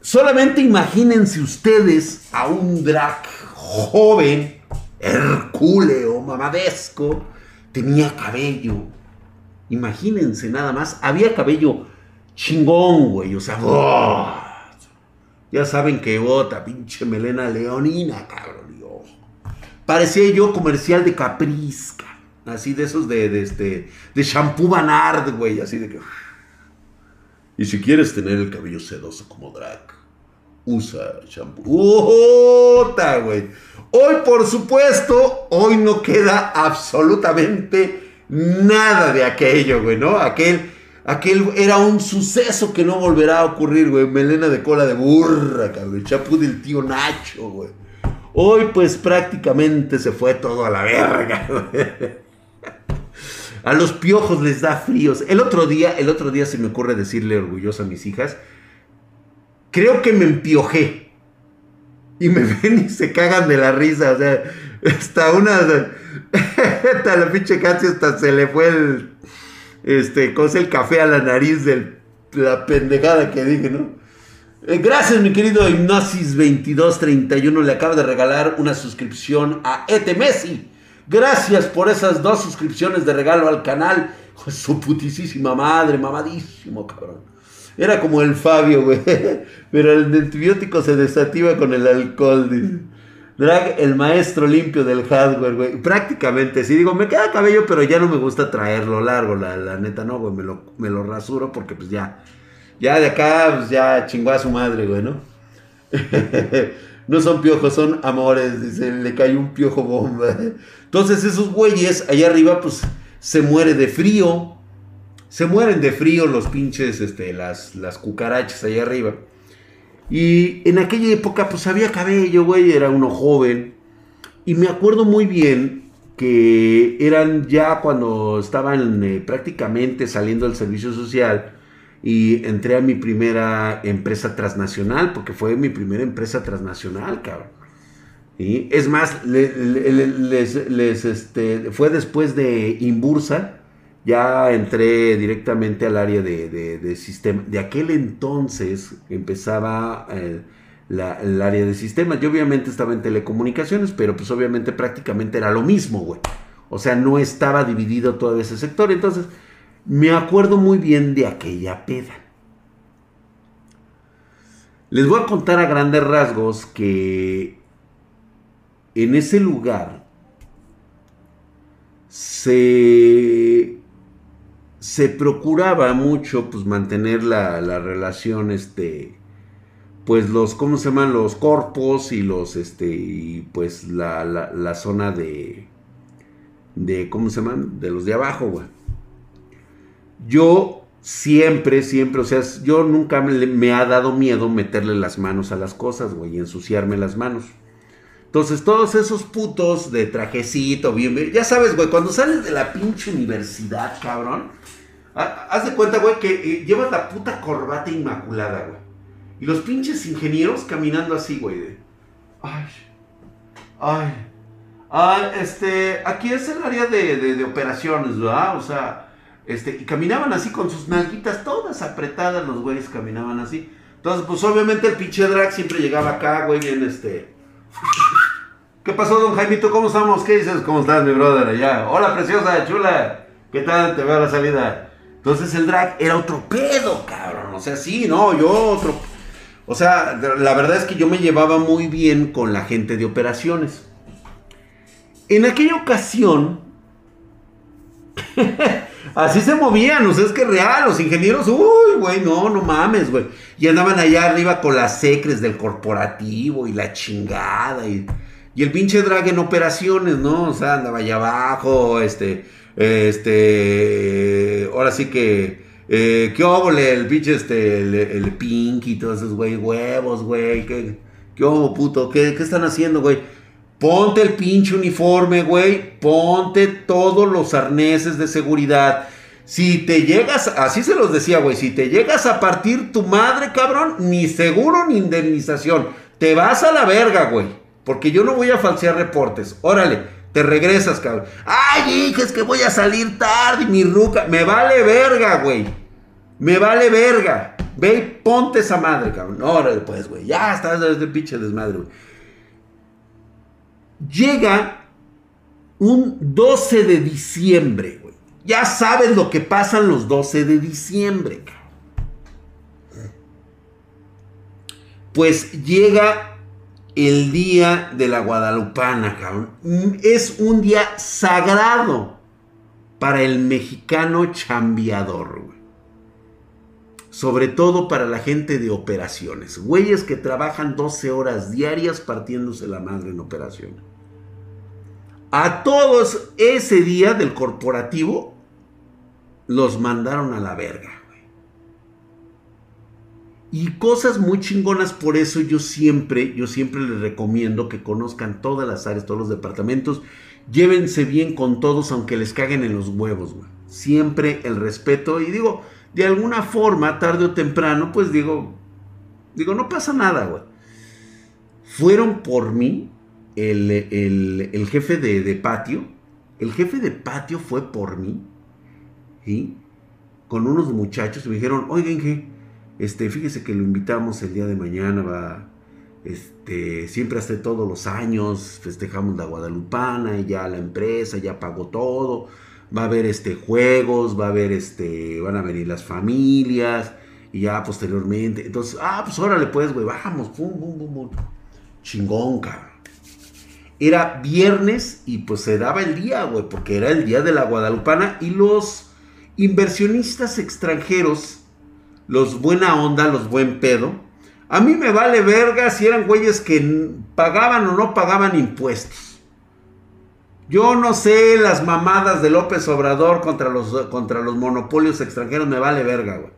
Solamente imagínense ustedes a un drag joven, hercúleo, mamadesco, tenía cabello. Imagínense nada más, había cabello chingón, güey, o sea. Ya saben que bota, pinche melena leonina, cabrón. Parecía yo comercial de Caprisca. Así de esos de, de, este, de shampoo Banard, güey. Así de que. Y si quieres tener el cabello sedoso como drag, usa shampoo. ¡Ota, güey! Hoy, por supuesto, hoy no queda absolutamente nada de aquello, güey, ¿no? Aquel Aquel era un suceso que no volverá a ocurrir, güey. Melena de cola de burra, cabrón. Chapú del tío Nacho, güey. Hoy, pues prácticamente se fue todo a la verga, güey. A los piojos les da fríos. El otro día, el otro día se me ocurre decirle orgulloso a mis hijas. Creo que me empiojé. Y me ven y se cagan de la risa. O sea, hasta una. Hasta la pinche Casi hasta se le fue el este, cosa el café a la nariz de la pendejada que dije, ¿no? Eh, gracias, mi querido Hipnosis2231. Le acaba de regalar una suscripción a Ete Messi. Gracias por esas dos suscripciones de regalo al canal. Su putisísima madre, mamadísimo, cabrón. Era como el Fabio, güey. Pero el antibiótico se desativa con el alcohol, dice. Drag, el maestro limpio del hardware, güey. Prácticamente, sí, digo, me queda cabello, pero ya no me gusta traerlo largo, la, neta, no, güey. Me lo, me lo rasuro porque, pues ya, ya de acá, pues ya chingó a su madre, güey, ¿no? no son piojos, son amores, dice, le cae un piojo bomba. Entonces, esos güeyes allá arriba, pues se muere de frío. Se mueren de frío los pinches, este, las, las cucarachas allá arriba. Y en aquella época pues había cabello, güey, era uno joven. Y me acuerdo muy bien que eran ya cuando estaban eh, prácticamente saliendo del servicio social y entré a mi primera empresa transnacional, porque fue mi primera empresa transnacional, cabrón. Y es más, les, este, fue después de Imbursa, ya entré directamente al área de, sistema. De aquel entonces empezaba eh, el área de sistemas. Yo obviamente estaba en telecomunicaciones, pero pues obviamente prácticamente era lo mismo, güey. O sea, no estaba dividido todo ese sector. Entonces, me acuerdo muy bien de aquella peda. Les voy a contar a grandes rasgos que en ese lugar se, se procuraba mucho pues mantener la, la relación este pues los, ¿cómo se llaman? Los corpos y los, este, y pues la, la, zona de, de, ¿cómo se llaman? De los de abajo, güey. Yo siempre, siempre, o sea, yo nunca me, me, ha dado miedo meterle las manos a las cosas, güey, y ensuciarme las manos. Entonces, todos esos putos de trajecito, bien, ya sabes, güey, cuando sales de la pinche universidad, cabrón, haz de cuenta, güey, que eh, llevas la puta corbata inmaculada, güey. Y los pinches ingenieros caminando así, güey. Ay, ay, ay, este, aquí es el área de, operaciones, ¿verdad? O sea, este, y caminaban así con sus nalguitas todas apretadas, los güeyes caminaban así. Entonces, pues obviamente el pinche drag siempre llegaba acá, güey, bien este. ¿Qué pasó, don Jaimito? ¿Cómo estamos? ¿Qué dices? ¿Cómo estás, mi brother? Allá. Hola, preciosa, chula. ¿Qué tal? Te veo a la salida. Entonces el drag era otro pedo, cabrón. O sea, sí, no, yo otro o sea, la verdad es que yo me llevaba muy bien con la gente de operaciones. En aquella ocasión, así se movían, o sea, es que real, los ingenieros, uy, güey, no, no mames, güey. Y andaban allá arriba con las secres del corporativo y la chingada y, y el pinche drag en operaciones, ¿no? O sea, andaba allá abajo, este, este, ahora sí que eh, ¿Qué óvole? El pinche este, el, el Pink y todos esos, güey, huevos, güey. ¿Qué, qué puto? ¿Qué, ¿Qué están haciendo, güey? Ponte el pinche uniforme, güey. Ponte todos los arneses de seguridad. Si te llegas, así se los decía, güey, si te llegas a partir tu madre, cabrón, ni seguro ni indemnización. Te vas a la verga, güey. Porque yo no voy a falsear reportes. Órale, te regresas, cabrón. Ay, hija, es que voy a salir tarde, mi ruca. Me vale verga, güey. Me vale verga. Ve y ponte esa madre, cabrón. Órale, pues, güey. Ya estás desde pinche desmadre, güey. Llega un 12 de diciembre, güey. Ya sabes lo que pasan los 12 de diciembre, cabrón. Pues llega el día de la Guadalupana, cabrón. Es un día sagrado para el mexicano chambeador, sobre todo para la gente de operaciones, güeyes que trabajan 12 horas diarias partiéndose la madre en operación. A todos ese día del corporativo los mandaron a la verga. Y cosas muy chingonas, por eso yo siempre, yo siempre les recomiendo que conozcan todas las áreas, todos los departamentos. Llévense bien con todos, aunque les caguen en los huevos, güey. Siempre el respeto. Y digo, de alguna forma, tarde o temprano, pues digo, digo, no pasa nada, güey. Fueron por mí el, jefe de, patio. El jefe de patio fue por mí. ¿sí? Con unos muchachos y me dijeron, oigan, que este, fíjese que lo invitamos el día de mañana, va. Este, siempre hasta todos los años festejamos la Guadalupana y ya la empresa ya pagó todo va a haber este juegos, va a haber este, van a venir las familias y ya posteriormente, entonces, ah, pues órale pues, güey, vamos, pum, pum, pum, pum. Chingón, cabrón. Era viernes y pues se daba el día, güey, porque era el día de la Guadalupana y los inversionistas extranjeros, los buena onda, los buen pedo, a mí me vale verga si eran güeyes que pagaban o no pagaban impuestos. Yo no sé las mamadas de López Obrador contra los, contra los monopolios extranjeros, me vale verga, güey.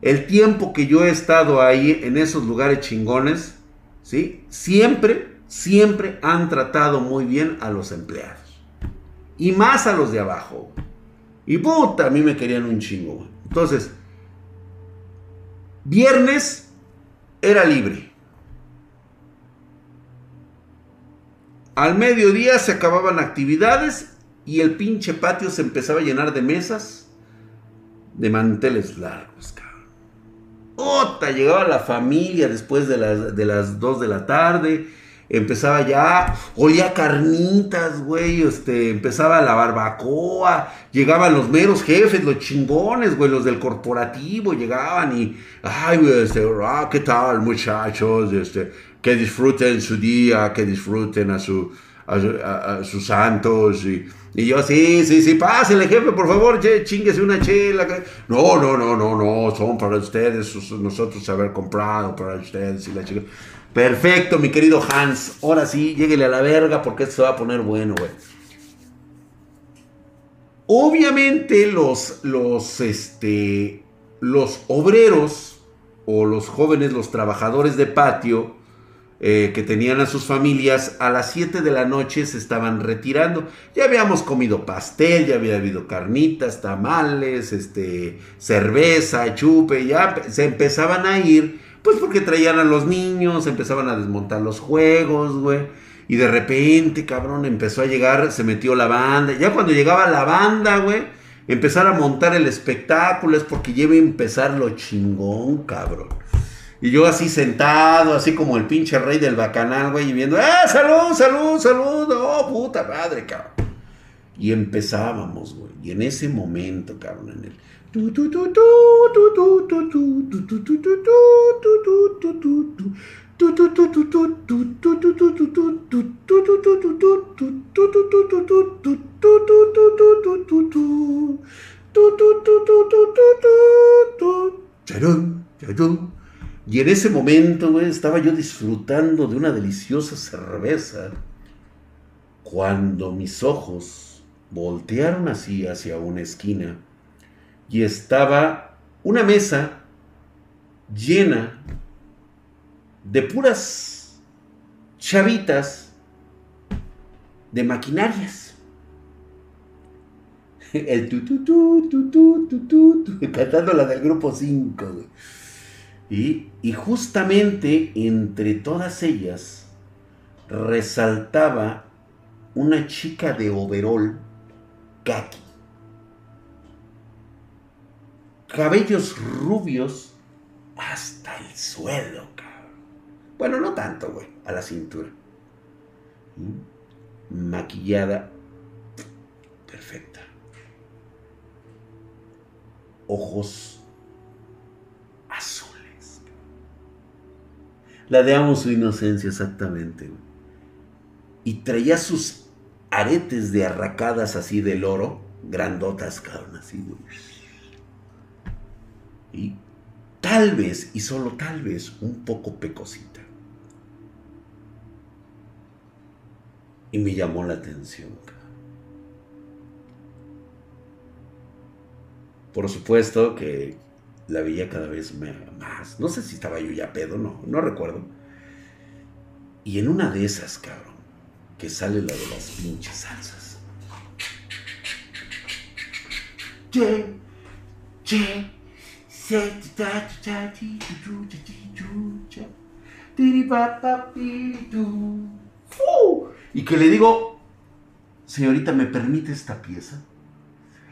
El tiempo que yo he estado ahí en esos lugares chingones, ¿sí? Siempre, siempre han tratado muy bien a los empleados. Y más a los de abajo. Y puta, a mí me querían un chingo, güey. Entonces, viernes era libre. Al mediodía se acababan actividades y el pinche patio se empezaba a llenar de mesas de manteles largos, cabrón. Ota, llegaba la familia después de las, de las 2 de la tarde. Empezaba ya, olía carnitas, güey, este, empezaba la barbacoa, llegaban los meros jefes, los chingones, güey, los del corporativo, llegaban y, ay, güey, este, ah, ¿qué tal, muchachos? Este, que disfruten su día, que disfruten a, su, a, sus santos y... Y yo, sí, sí, sí, pásele, jefe, por favor, chinguese una chela. No, no, no, no, no, son para ustedes, nosotros haber comprado para ustedes y la chica. Perfecto, mi querido Hans. Ahora sí, lléguele a la verga porque esto se va a poner bueno, güey. Obviamente los, los, este, los obreros o los jóvenes, los trabajadores de patio eh, que tenían a sus familias, a las 7 de la noche se estaban retirando. Ya habíamos comido pastel, ya había habido carnitas, tamales, este, cerveza, chupe, ya se empezaban a ir pues porque traían a los niños, empezaban a desmontar los juegos, güey. Y de repente, cabrón, empezó a llegar, se metió la banda. Ya cuando llegaba la banda, güey, empezar a montar el espectáculo es porque lleva a empezar lo chingón, cabrón. Y yo así sentado, así como el pinche rey del bacanal, güey, y viendo, ¡ah, salud, salud, salud! ¡Oh, puta madre, cabrón! Y empezábamos, güey. Y en ese momento, cabrón, en el y en ese momento, estaba yo disfrutando de una deliciosa cerveza cuando mis ojos voltearon así hacia una esquina y estaba una mesa llena de puras chavitas de maquinarias. El tu tu tu cantando la del grupo 5. Y, y justamente entre todas ellas resaltaba una chica de overol kaki cabellos rubios hasta el suelo, cabrón. Bueno, no tanto, güey, a la cintura. ¿Mm? Maquillada perfecta. Ojos azules. La de amo su inocencia, exactamente. Y traía sus aretes de arracadas así del oro, grandotas, cabrón, así, güey y tal vez, y solo tal vez, un poco pecosita. Y me llamó la atención. Por supuesto que la veía cada vez más. No sé si estaba yo ya pedo, no, no recuerdo. Y en una de esas, cabrón, que sale la de las pinches salsas. Che, che, y que le digo, señorita, ¿me permite esta pieza?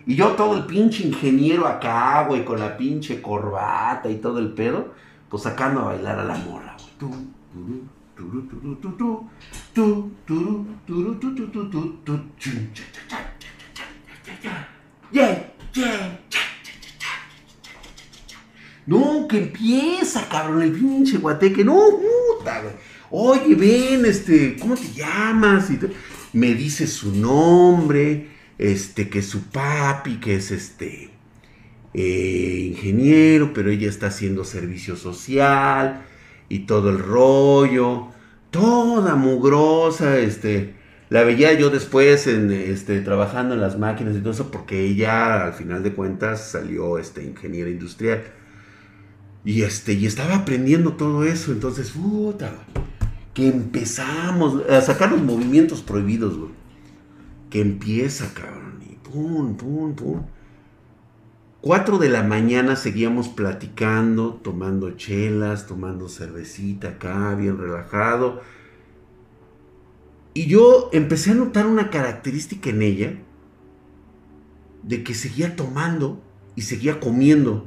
Y yo todo el pinche ingeniero acá, güey, con la pinche corbata y todo el pedo, pues sacando a bailar a la morra, yeah, no, que empieza, cabrón, el pinche guateque. No, puta, güey. Oye, ven, este, ¿cómo te llamas? Y me dice su nombre, este, que su papi, que es este, eh, ingeniero, pero ella está haciendo servicio social y todo el rollo. Toda mugrosa, este. La veía yo después este, trabajando en las máquinas y todo eso, porque ella, al final de cuentas, salió este, ingeniera industrial. Y, este, y estaba aprendiendo todo eso. Entonces, puta, que empezamos a sacar los movimientos prohibidos, güey. Que empieza, cabrón. Y pum, pum, pum. Cuatro de la mañana seguíamos platicando, tomando chelas, tomando cervecita acá, bien relajado. Y yo empecé a notar una característica en ella de que seguía tomando y seguía comiendo.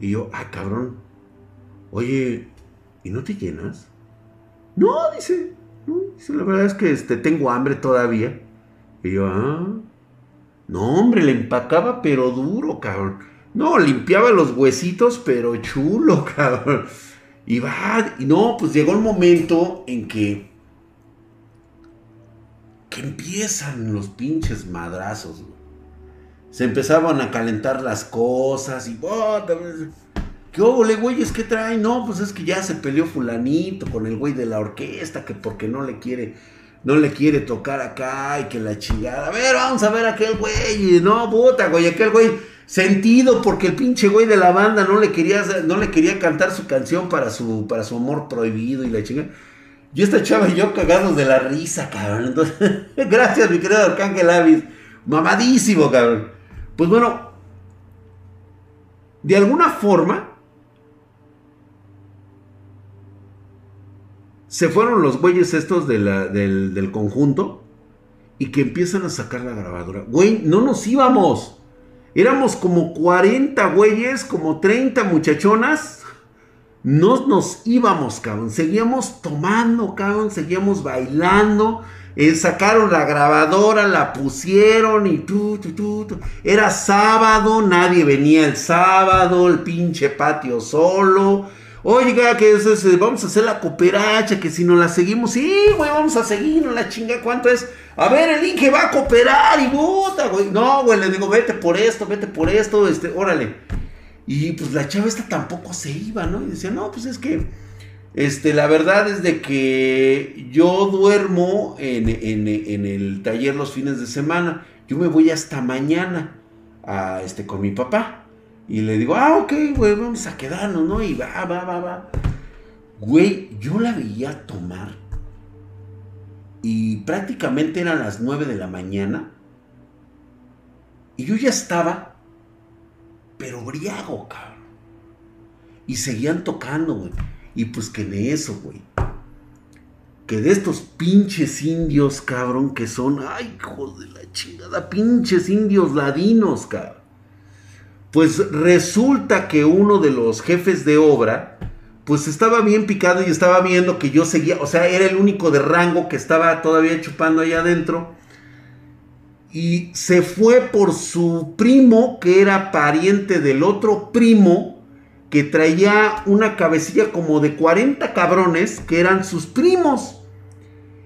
Y yo, ah, cabrón. Oye, ¿y no te llenas? No, dice. la verdad es que este, tengo hambre todavía. Y yo, ah. No, hombre, le empacaba pero duro, cabrón. No, limpiaba los huesitos, pero chulo, cabrón. Y va, y no, pues llegó el momento en que que empiezan los pinches madrazos. Se empezaban a calentar las cosas y ¿Qué óvole, güeyes? ¿Qué trae? No, pues es que ya se peleó fulanito con el güey de la orquesta, que porque no le quiere, no le quiere tocar acá y que la chingada. A ver, vamos a ver a aquel güey. No, puta, güey, aquel güey sentido porque el pinche güey de la banda no le quería, no le quería cantar su canción para su, para su amor prohibido y la chingada. Y esta chava y yo cagados de la risa, cabrón. Entonces, gracias, mi querido Arcángel Avis. Mamadísimo, cabrón. Pues bueno, de alguna forma, se fueron los güeyes estos del, conjunto y que empiezan a sacar la grabadora. Güey, no nos íbamos. Éramos como 40 güeyes, como 30 muchachonas. No nos íbamos, cabrón. Seguíamos tomando, cabrón. Seguíamos bailando. Eh, sacaron la grabadora, la pusieron y tú, tú, tú, Era sábado, nadie venía el sábado, el pinche patio solo. Oiga, que vamos a hacer la cooperacha, que si no la seguimos, sí, güey, vamos a seguirnos la chinga, ¿cuánto es? A ver, el Inge va a cooperar y puta, güey. No, güey, le digo, vete por esto, vete por esto, este, órale. Y pues la chava esta tampoco se iba, ¿no? Y decía, no, pues es que, este, la verdad es de que yo duermo en, el taller los fines de semana. Yo me voy hasta mañana a, este, con mi papá. Y le digo, ah, ok, güey, vamos a quedarnos, ¿no? Y va, va, va, va. Güey, yo la veía tomar. Y prácticamente eran las 9 de la mañana. Y yo ya estaba, pero briago, cabrón. Y seguían tocando, güey. Y pues que de eso, güey. Que de estos pinches indios, cabrón, que son, ay, hijos de la chingada, pinches indios ladinos, cabrón pues resulta que uno de los jefes de obra, pues estaba bien picado y estaba viendo que yo seguía, o sea, era el único de rango que estaba todavía chupando ahí adentro. Y se fue por su primo, que era pariente del otro primo, que traía una cabecilla como de 40 cabrones, que eran sus primos.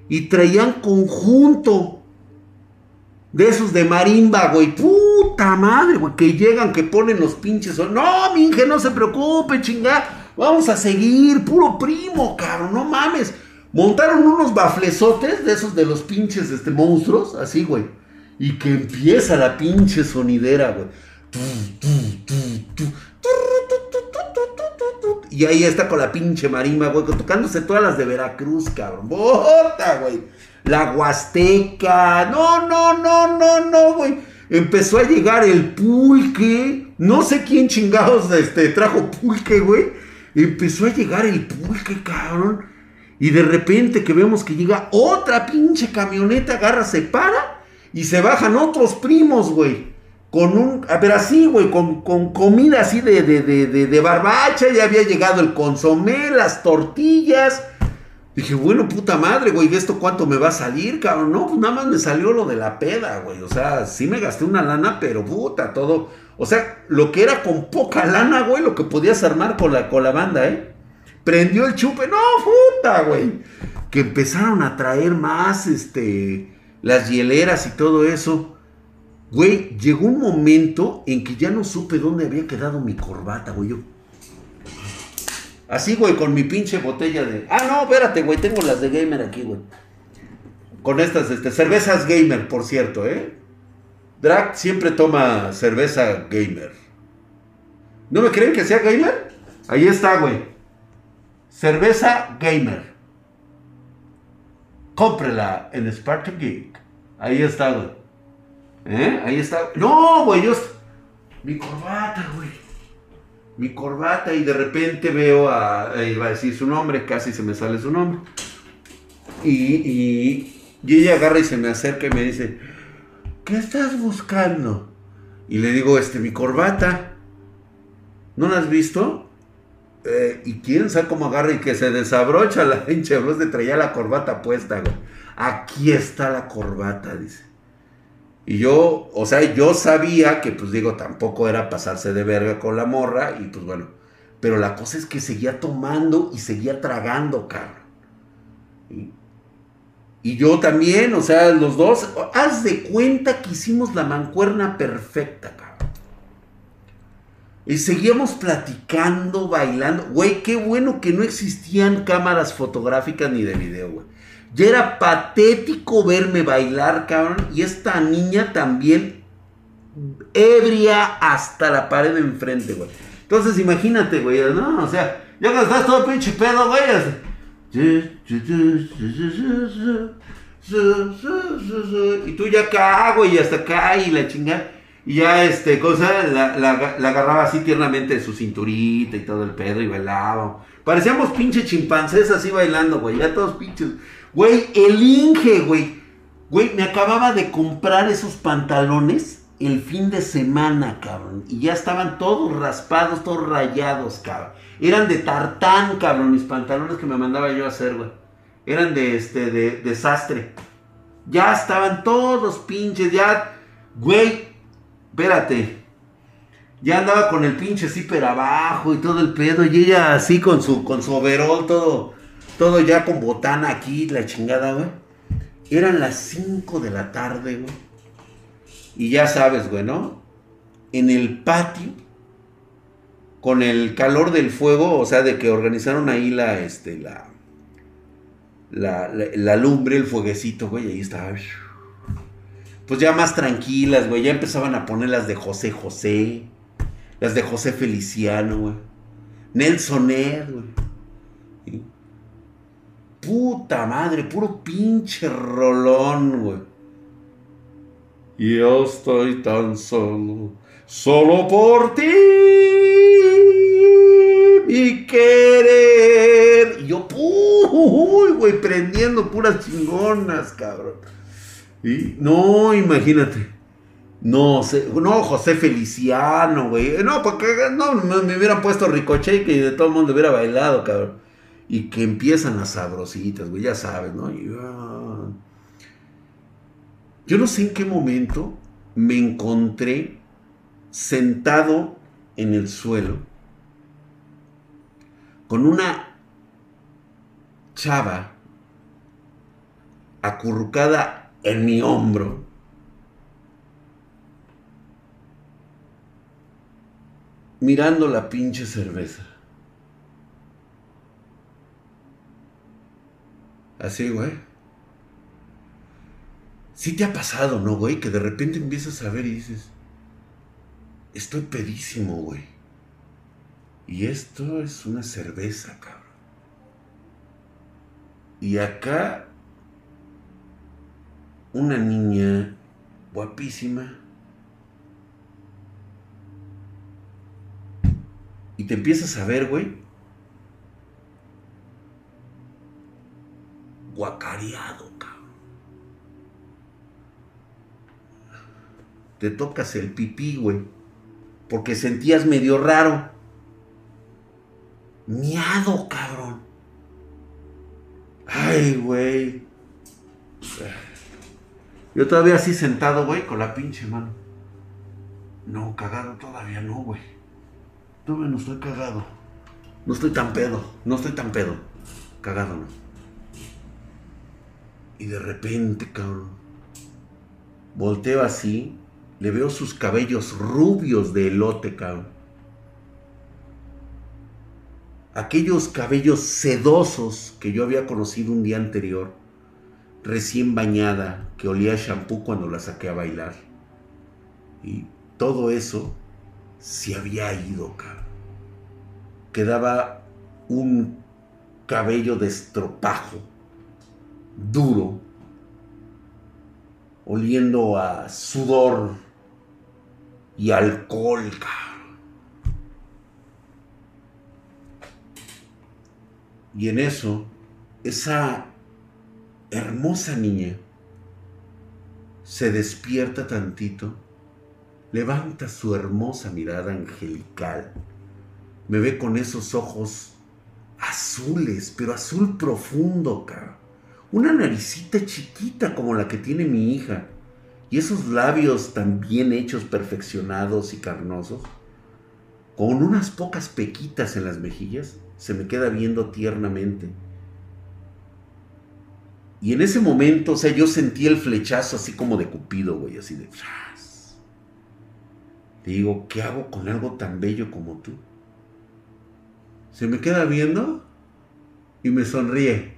Y traían conjunto de esos de marimba, güey. Puta madre, güey. Que llegan, que ponen los pinches. No, mi Inge, no se preocupe, chingada. Vamos a seguir. Puro primo, cabrón. No mames. Montaron unos baflesotes de esos de los pinches este, monstruos. Así, güey. Y que empieza la pinche sonidera, güey. Y ahí está con la pinche marimba, güey. Tocándose todas las de Veracruz, cabrón. Bota, güey la Huasteca. No, no, no, no, no, güey. Empezó a llegar el pulque. No sé quién chingados este, trajo pulque, güey. Empezó a llegar el pulque, cabrón. Y de repente que vemos que llega otra pinche camioneta, agarra, se para y se bajan otros primos, güey. Con un, a ver, así, güey, con, con, comida así de, de, de, de, de barbacha. Ya había llegado el consomé, las tortillas Dije, bueno, puta madre, güey, ¿esto cuánto me va a salir, cabrón? No, pues nada más me salió lo de la peda, güey. O sea, sí me gasté una lana, pero puta, todo. O sea, lo que era con poca lana, güey, lo que podías armar con la, con la banda, ¿eh? Prendió el chupe, no, puta, güey. Que empezaron a traer más, este, las hieleras y todo eso. Güey, llegó un momento en que ya no supe dónde había quedado mi corbata, güey. Yo, Así, güey, con mi pinche botella de. Ah, no, espérate, güey, tengo las de gamer aquí, güey. Con estas, este, cervezas gamer, por cierto, ¿eh? Drag siempre toma cerveza gamer. ¿No me creen que sea gamer? Ahí está, güey. Cerveza gamer. Cómprela en Spartan Geek. Ahí está, güey. ¿Eh? Ahí está. No, güey, yo. Mi corbata, güey mi corbata y de repente veo a, eh, iba a decir su nombre, casi se me sale su nombre. Y, ella agarra y se me acerca y me dice, ¿qué estás buscando? Y le digo, este, mi corbata. ¿No la has visto? Eh, y quién sabe cómo agarra y que se desabrocha la blusa de traía la corbata puesta, güey. Aquí está la corbata, dice. Y yo, o sea, yo sabía que, pues digo, tampoco era pasarse de verga con la morra, y pues bueno. Pero la cosa es que seguía tomando y seguía tragando, cabrón. Y yo también, o sea, los dos, haz de cuenta que hicimos la mancuerna perfecta, cabrón. Y seguíamos platicando, bailando. Güey, qué bueno que no existían cámaras fotográficas ni de video, güey. Ya era patético verme bailar, cabrón. Y esta niña también ebria hasta la pared de enfrente, güey. Entonces imagínate, güey, ¿no? O sea, ya que estás todo pinche pedo, güey. Y tú ya acá, güey, hasta acá y la chingada. Y ya, este, cosa, la, la, agarraba así tiernamente de su cinturita y todo el pedo y bailaba. Parecíamos pinches chimpancés así bailando, güey, ya todos pinches. Güey, el Inge, güey. Güey, me acababa de comprar esos pantalones el fin de semana, cabrón. Y ya estaban todos raspados, todos rayados, cabrón. Eran de tartán, cabrón, mis pantalones que me mandaba yo a hacer, güey. Eran de, este, de desastre. Ya estaban todos pinches, ya, güey, espérate. Ya andaba con el pinche zipper abajo y todo el pedo. Y ella así con su, con su overall, todo, todo ya con botana aquí, la chingada, güey. Eran las 5 de la tarde, güey. Y ya sabes, güey, ¿no? En el patio, con el calor del fuego, o sea, de que organizaron ahí la, este, la, la, la, lumbre, el fueguecito, güey, ahí estaba pues ya más tranquilas, güey. Ya empezaban a poner las de José José, las de José Feliciano, güey. Nelson Ed, güey. Puta madre, puro pinche rolón, güey. Yo estoy tan solo, solo por ti, mi querer. Y yo, uy, güey, prendiendo puras chingonas, cabrón. No, imagínate. No, no, José Feliciano, güey. No, porque no, me hubieran puesto Ricochet y de todo el mundo hubiera bailado, cabrón. Y que empiezan las sabrositas, güey, ya sabes, ¿no? Ah. Yo no sé en qué momento me encontré sentado en el suelo con una chava acurrucada en mi hombro. Mirando la pinche cerveza. Así, güey. Sí te ha pasado, ¿no, güey? Que de repente empiezas a ver y dices, estoy pedísimo, güey. Y esto es una cerveza, cabrón. Y acá una niña guapísima. Y te empiezas a ver, güey. Guacareado, cabrón. Te tocas el pipí, güey. Porque sentías medio raro. Miado, cabrón. Ay, güey. Yo todavía así sentado, güey, con la pinche mano. No, cagado todavía no, güey. Todavía no estoy cagado. No estoy tan pedo, no estoy tan pedo. Cagado, no. Y de repente, cabrón, volteo así, le veo sus cabellos rubios de elote, cabrón. Aquellos cabellos sedosos que yo había conocido un día anterior recién bañada que olía a shampoo cuando la saqué a bailar. Y todo eso se había ido, cabrón. Quedaba un cabello de estropajo, duro, oliendo a sudor y alcohol. Y en eso, esa hermosa niña se despierta tantito, levanta su hermosa mirada angelical me ve con esos ojos azules, pero azul profundo, cabrón. Una naricita chiquita como la que tiene mi hija. Y esos labios tan bien hechos, perfeccionados y carnosos. Con unas pocas pequitas en las mejillas, se me queda viendo tiernamente. Y en ese momento, o sea, yo sentí el flechazo así como de Cupido, güey, así de... Te digo, ¿qué hago con algo tan bello como tú? Se me queda viendo y me sonríe.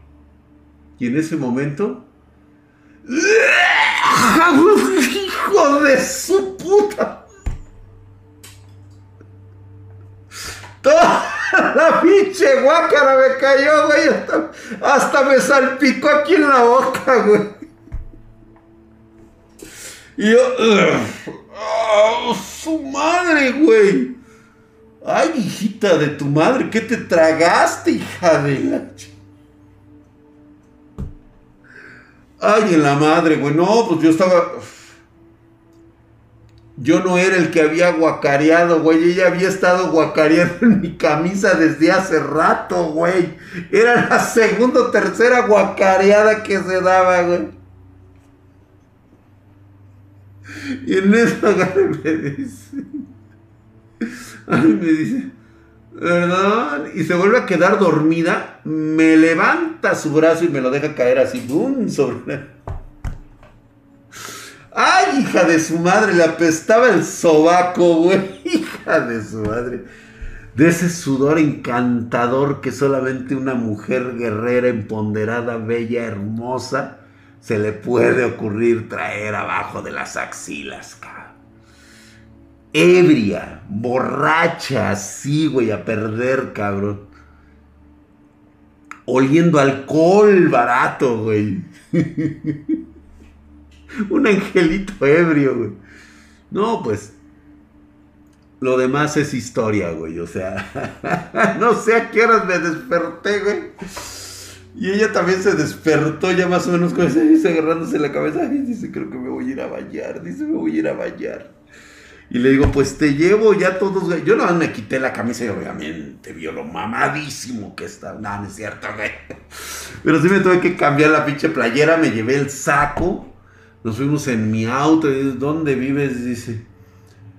Y en ese momento... ¡Hijo de su puta! Toda la pinche guácara me cayó, güey. Hasta, me salpicó aquí en la boca, güey. Y yo... ¡Oh, su madre, güey! Ay, hijita de tu madre, ¿qué te tragaste, hija de la... Ay, en la madre, güey. No, pues yo estaba... Yo no era el que había guacareado, güey. Ella había estado guacareando en mi camisa desde hace rato, güey. Era la segunda o tercera guacareada que se daba, güey. Y en eso me dice. Ay, me dice. Y se vuelve a quedar dormida. Me levanta su brazo y me lo deja caer así. ¡Bum! Sobre. ¡Ay, hija de su madre! Le apestaba el sobaco, güey. Hija de su madre. De ese sudor encantador que solamente una mujer guerrera, empoderada, bella, hermosa se le puede ocurrir traer abajo de las axilas, cabrón. Ebria, borracha, así, güey, a perder, cabrón. Oliendo alcohol barato, güey. Un angelito ebrio, güey. No, pues. Lo demás es historia, güey. O sea, no sé a qué horas me desperté, güey. Y ella también se despertó ya más o menos con ese, agarrándose la cabeza. Y dice, creo que me voy a ir a bañar. Dice, me voy a ir a bañar. Y le digo, pues te llevo ya todos. Yo no me quité la camisa y obviamente vio lo mamadísimo que está. No, no es cierto, güey. Pero sí me tuve que cambiar la pinche playera. Me llevé el saco. Nos fuimos en mi auto. Dice, ¿dónde vives? Dice,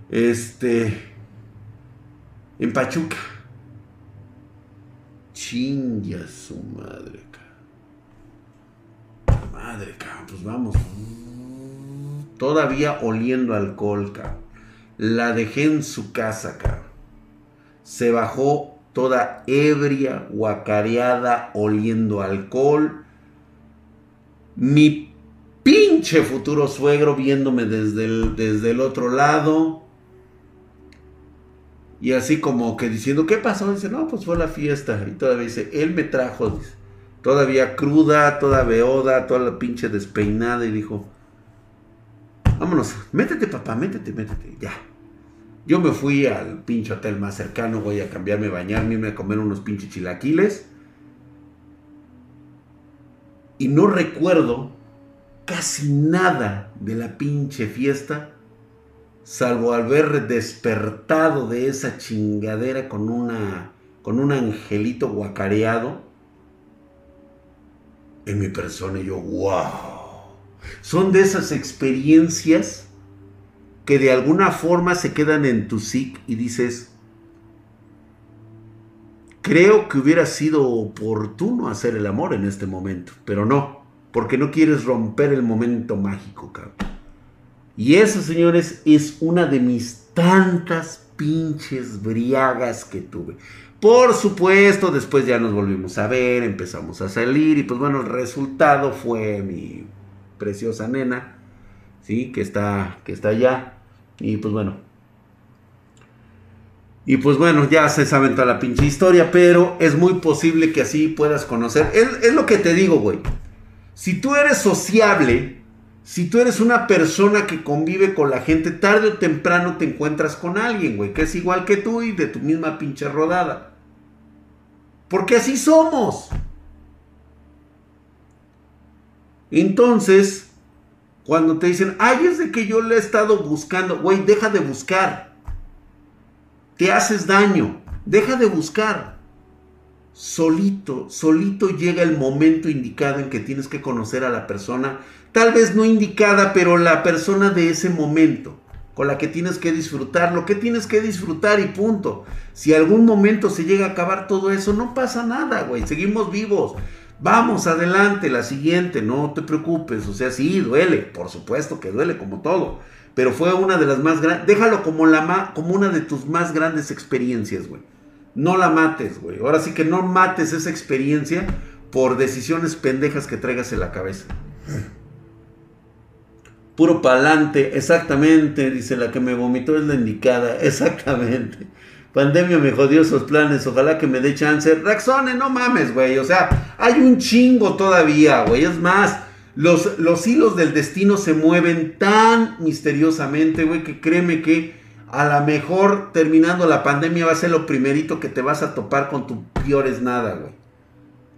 este. En Pachuca. Chinga su madre, Madre, cabrón, pues vamos. Todavía oliendo alcohol, cabrón. La dejé en su casa, cabrón. Se bajó toda ebria, guacareada, oliendo alcohol. Mi pinche futuro suegro viéndome desde el, desde el otro lado. Y así como que diciendo, ¿qué pasó? Dice, no, pues fue la fiesta. Y todavía dice, él me trajo, todavía cruda, toda beoda, toda la pinche despeinada. Y dijo, vámonos, métete papá, métete, métete, ya. Yo me fui al pinche hotel más cercano, voy a cambiarme, bañarme, irme a comer unos pinches chilaquiles. Y no recuerdo casi nada de la pinche fiesta salvo al ver despertado de esa chingadera con una con un angelito guacareado en mi persona y yo, wow. Son de esas experiencias que de alguna forma se quedan en tu psic y dices, creo que hubiera sido oportuno hacer el amor en este momento, pero no, porque no quieres romper el momento mágico, cabrón. Y eso, señores, es una de mis tantas pinches briagas que tuve. Por supuesto, después ya nos volvimos a ver, empezamos a salir y pues bueno, el resultado fue mi preciosa nena, ¿sí? Que está, que está allá. Y pues bueno. Y pues bueno, ya se saben toda la pinche historia, pero es muy posible que así puedas conocer. Es, es lo que te digo, güey. Si tú eres sociable, si tú eres una persona que convive con la gente, tarde o temprano te encuentras con alguien, güey, que es igual que tú y de tu misma pinche rodada. Porque así somos. Entonces, cuando te dicen, ay, es de que yo le he estado buscando, güey, deja de buscar. Te haces daño. Deja de buscar. Solito, solito llega el momento indicado en que tienes que conocer a la persona, tal vez no indicada, pero la persona de ese momento, con la que tienes que disfrutar, lo que tienes que disfrutar y punto. Si algún momento se llega a acabar todo eso, no pasa nada, güey, seguimos vivos. Vamos adelante, la siguiente, no te preocupes, o sea, sí, duele, por supuesto que duele como todo, pero fue una de las más grandes, déjalo como, una de tus más grandes experiencias, güey no la mates, güey. Ahora sí que no mates esa experiencia por decisiones pendejas que traigas en la cabeza. Puro pa'lante, exactamente, dice la que me vomitó es la indicada, exactamente. Pandemia me jodió esos planes, ojalá que me dé chance. Raxone, no mames, güey, o sea, hay un chingo todavía, güey. Es más, los, los hilos del destino se mueven tan misteriosamente, güey, que créeme que a lo mejor terminando la pandemia va a ser lo primerito que te vas a topar con tu peores nada, güey.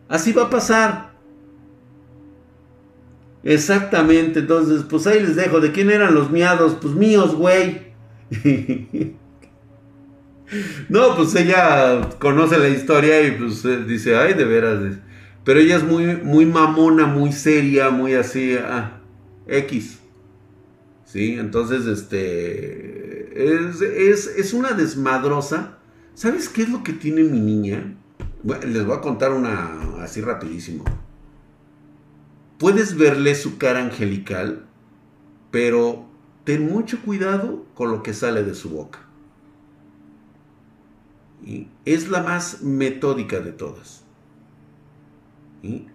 Así va a pasar. Exactamente, entonces, pues ahí les dejo. ¿De quién eran los miados? Pues míos, güey. no, pues ella conoce la historia y pues eh, dice, ay, de veras. Pero ella es muy, muy mamona, muy seria, muy así, ah, X. Sí, entonces, este, es, una desmadrosa. ¿Sabes qué es lo que tiene mi niña? les voy a contar una así rapidísimo. Puedes verle su cara angelical, pero ten mucho cuidado con lo que sale de su boca. Es la más metódica de todas.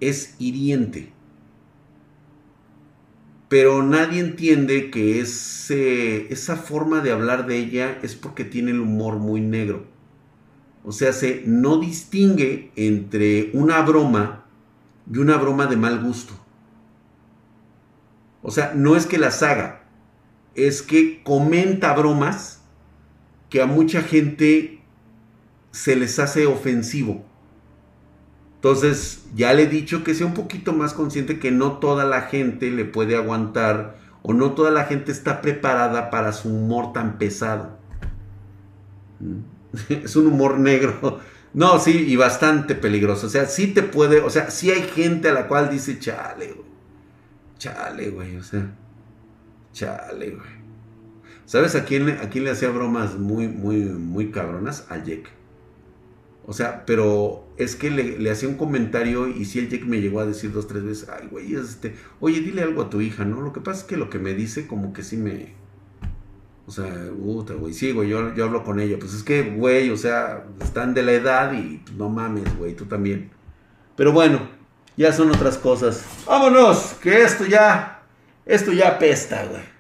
Es hiriente pero nadie entiende que ese, esa forma de hablar de ella es porque tiene el humor muy negro. O sea, se no distingue entre una broma y una broma de mal gusto. O sea, no es que las haga, es que comenta bromas que a mucha gente se les hace ofensivo. Entonces, ya le he dicho que sea un poquito más consciente que no toda la gente le puede aguantar o no toda la gente está preparada para su humor tan pesado. Mm. Es un humor negro. No, sí, y bastante peligroso. O sea, sí te puede, o sea, sí hay gente a la cual dice, chale, güey. Chale, güey, o sea, chale, güey. ¿Sabes a quién, a quién le hacía bromas muy, muy, muy cabronas? A Jack. O sea, pero es que le, hacía un comentario y si el Jake me llegó a decir dos, tres veces, ay, güey, este, oye, dile algo a tu hija, ¿no? Lo que pasa es que lo que me dice como que sí me... O sea, puta, güey, sí, güey, yo, yo hablo con ella. Pues es que, güey, o sea, están de la edad y pues, no mames, güey, tú también. Pero bueno, ya son otras cosas. Vámonos, que esto ya, esto ya apesta, güey.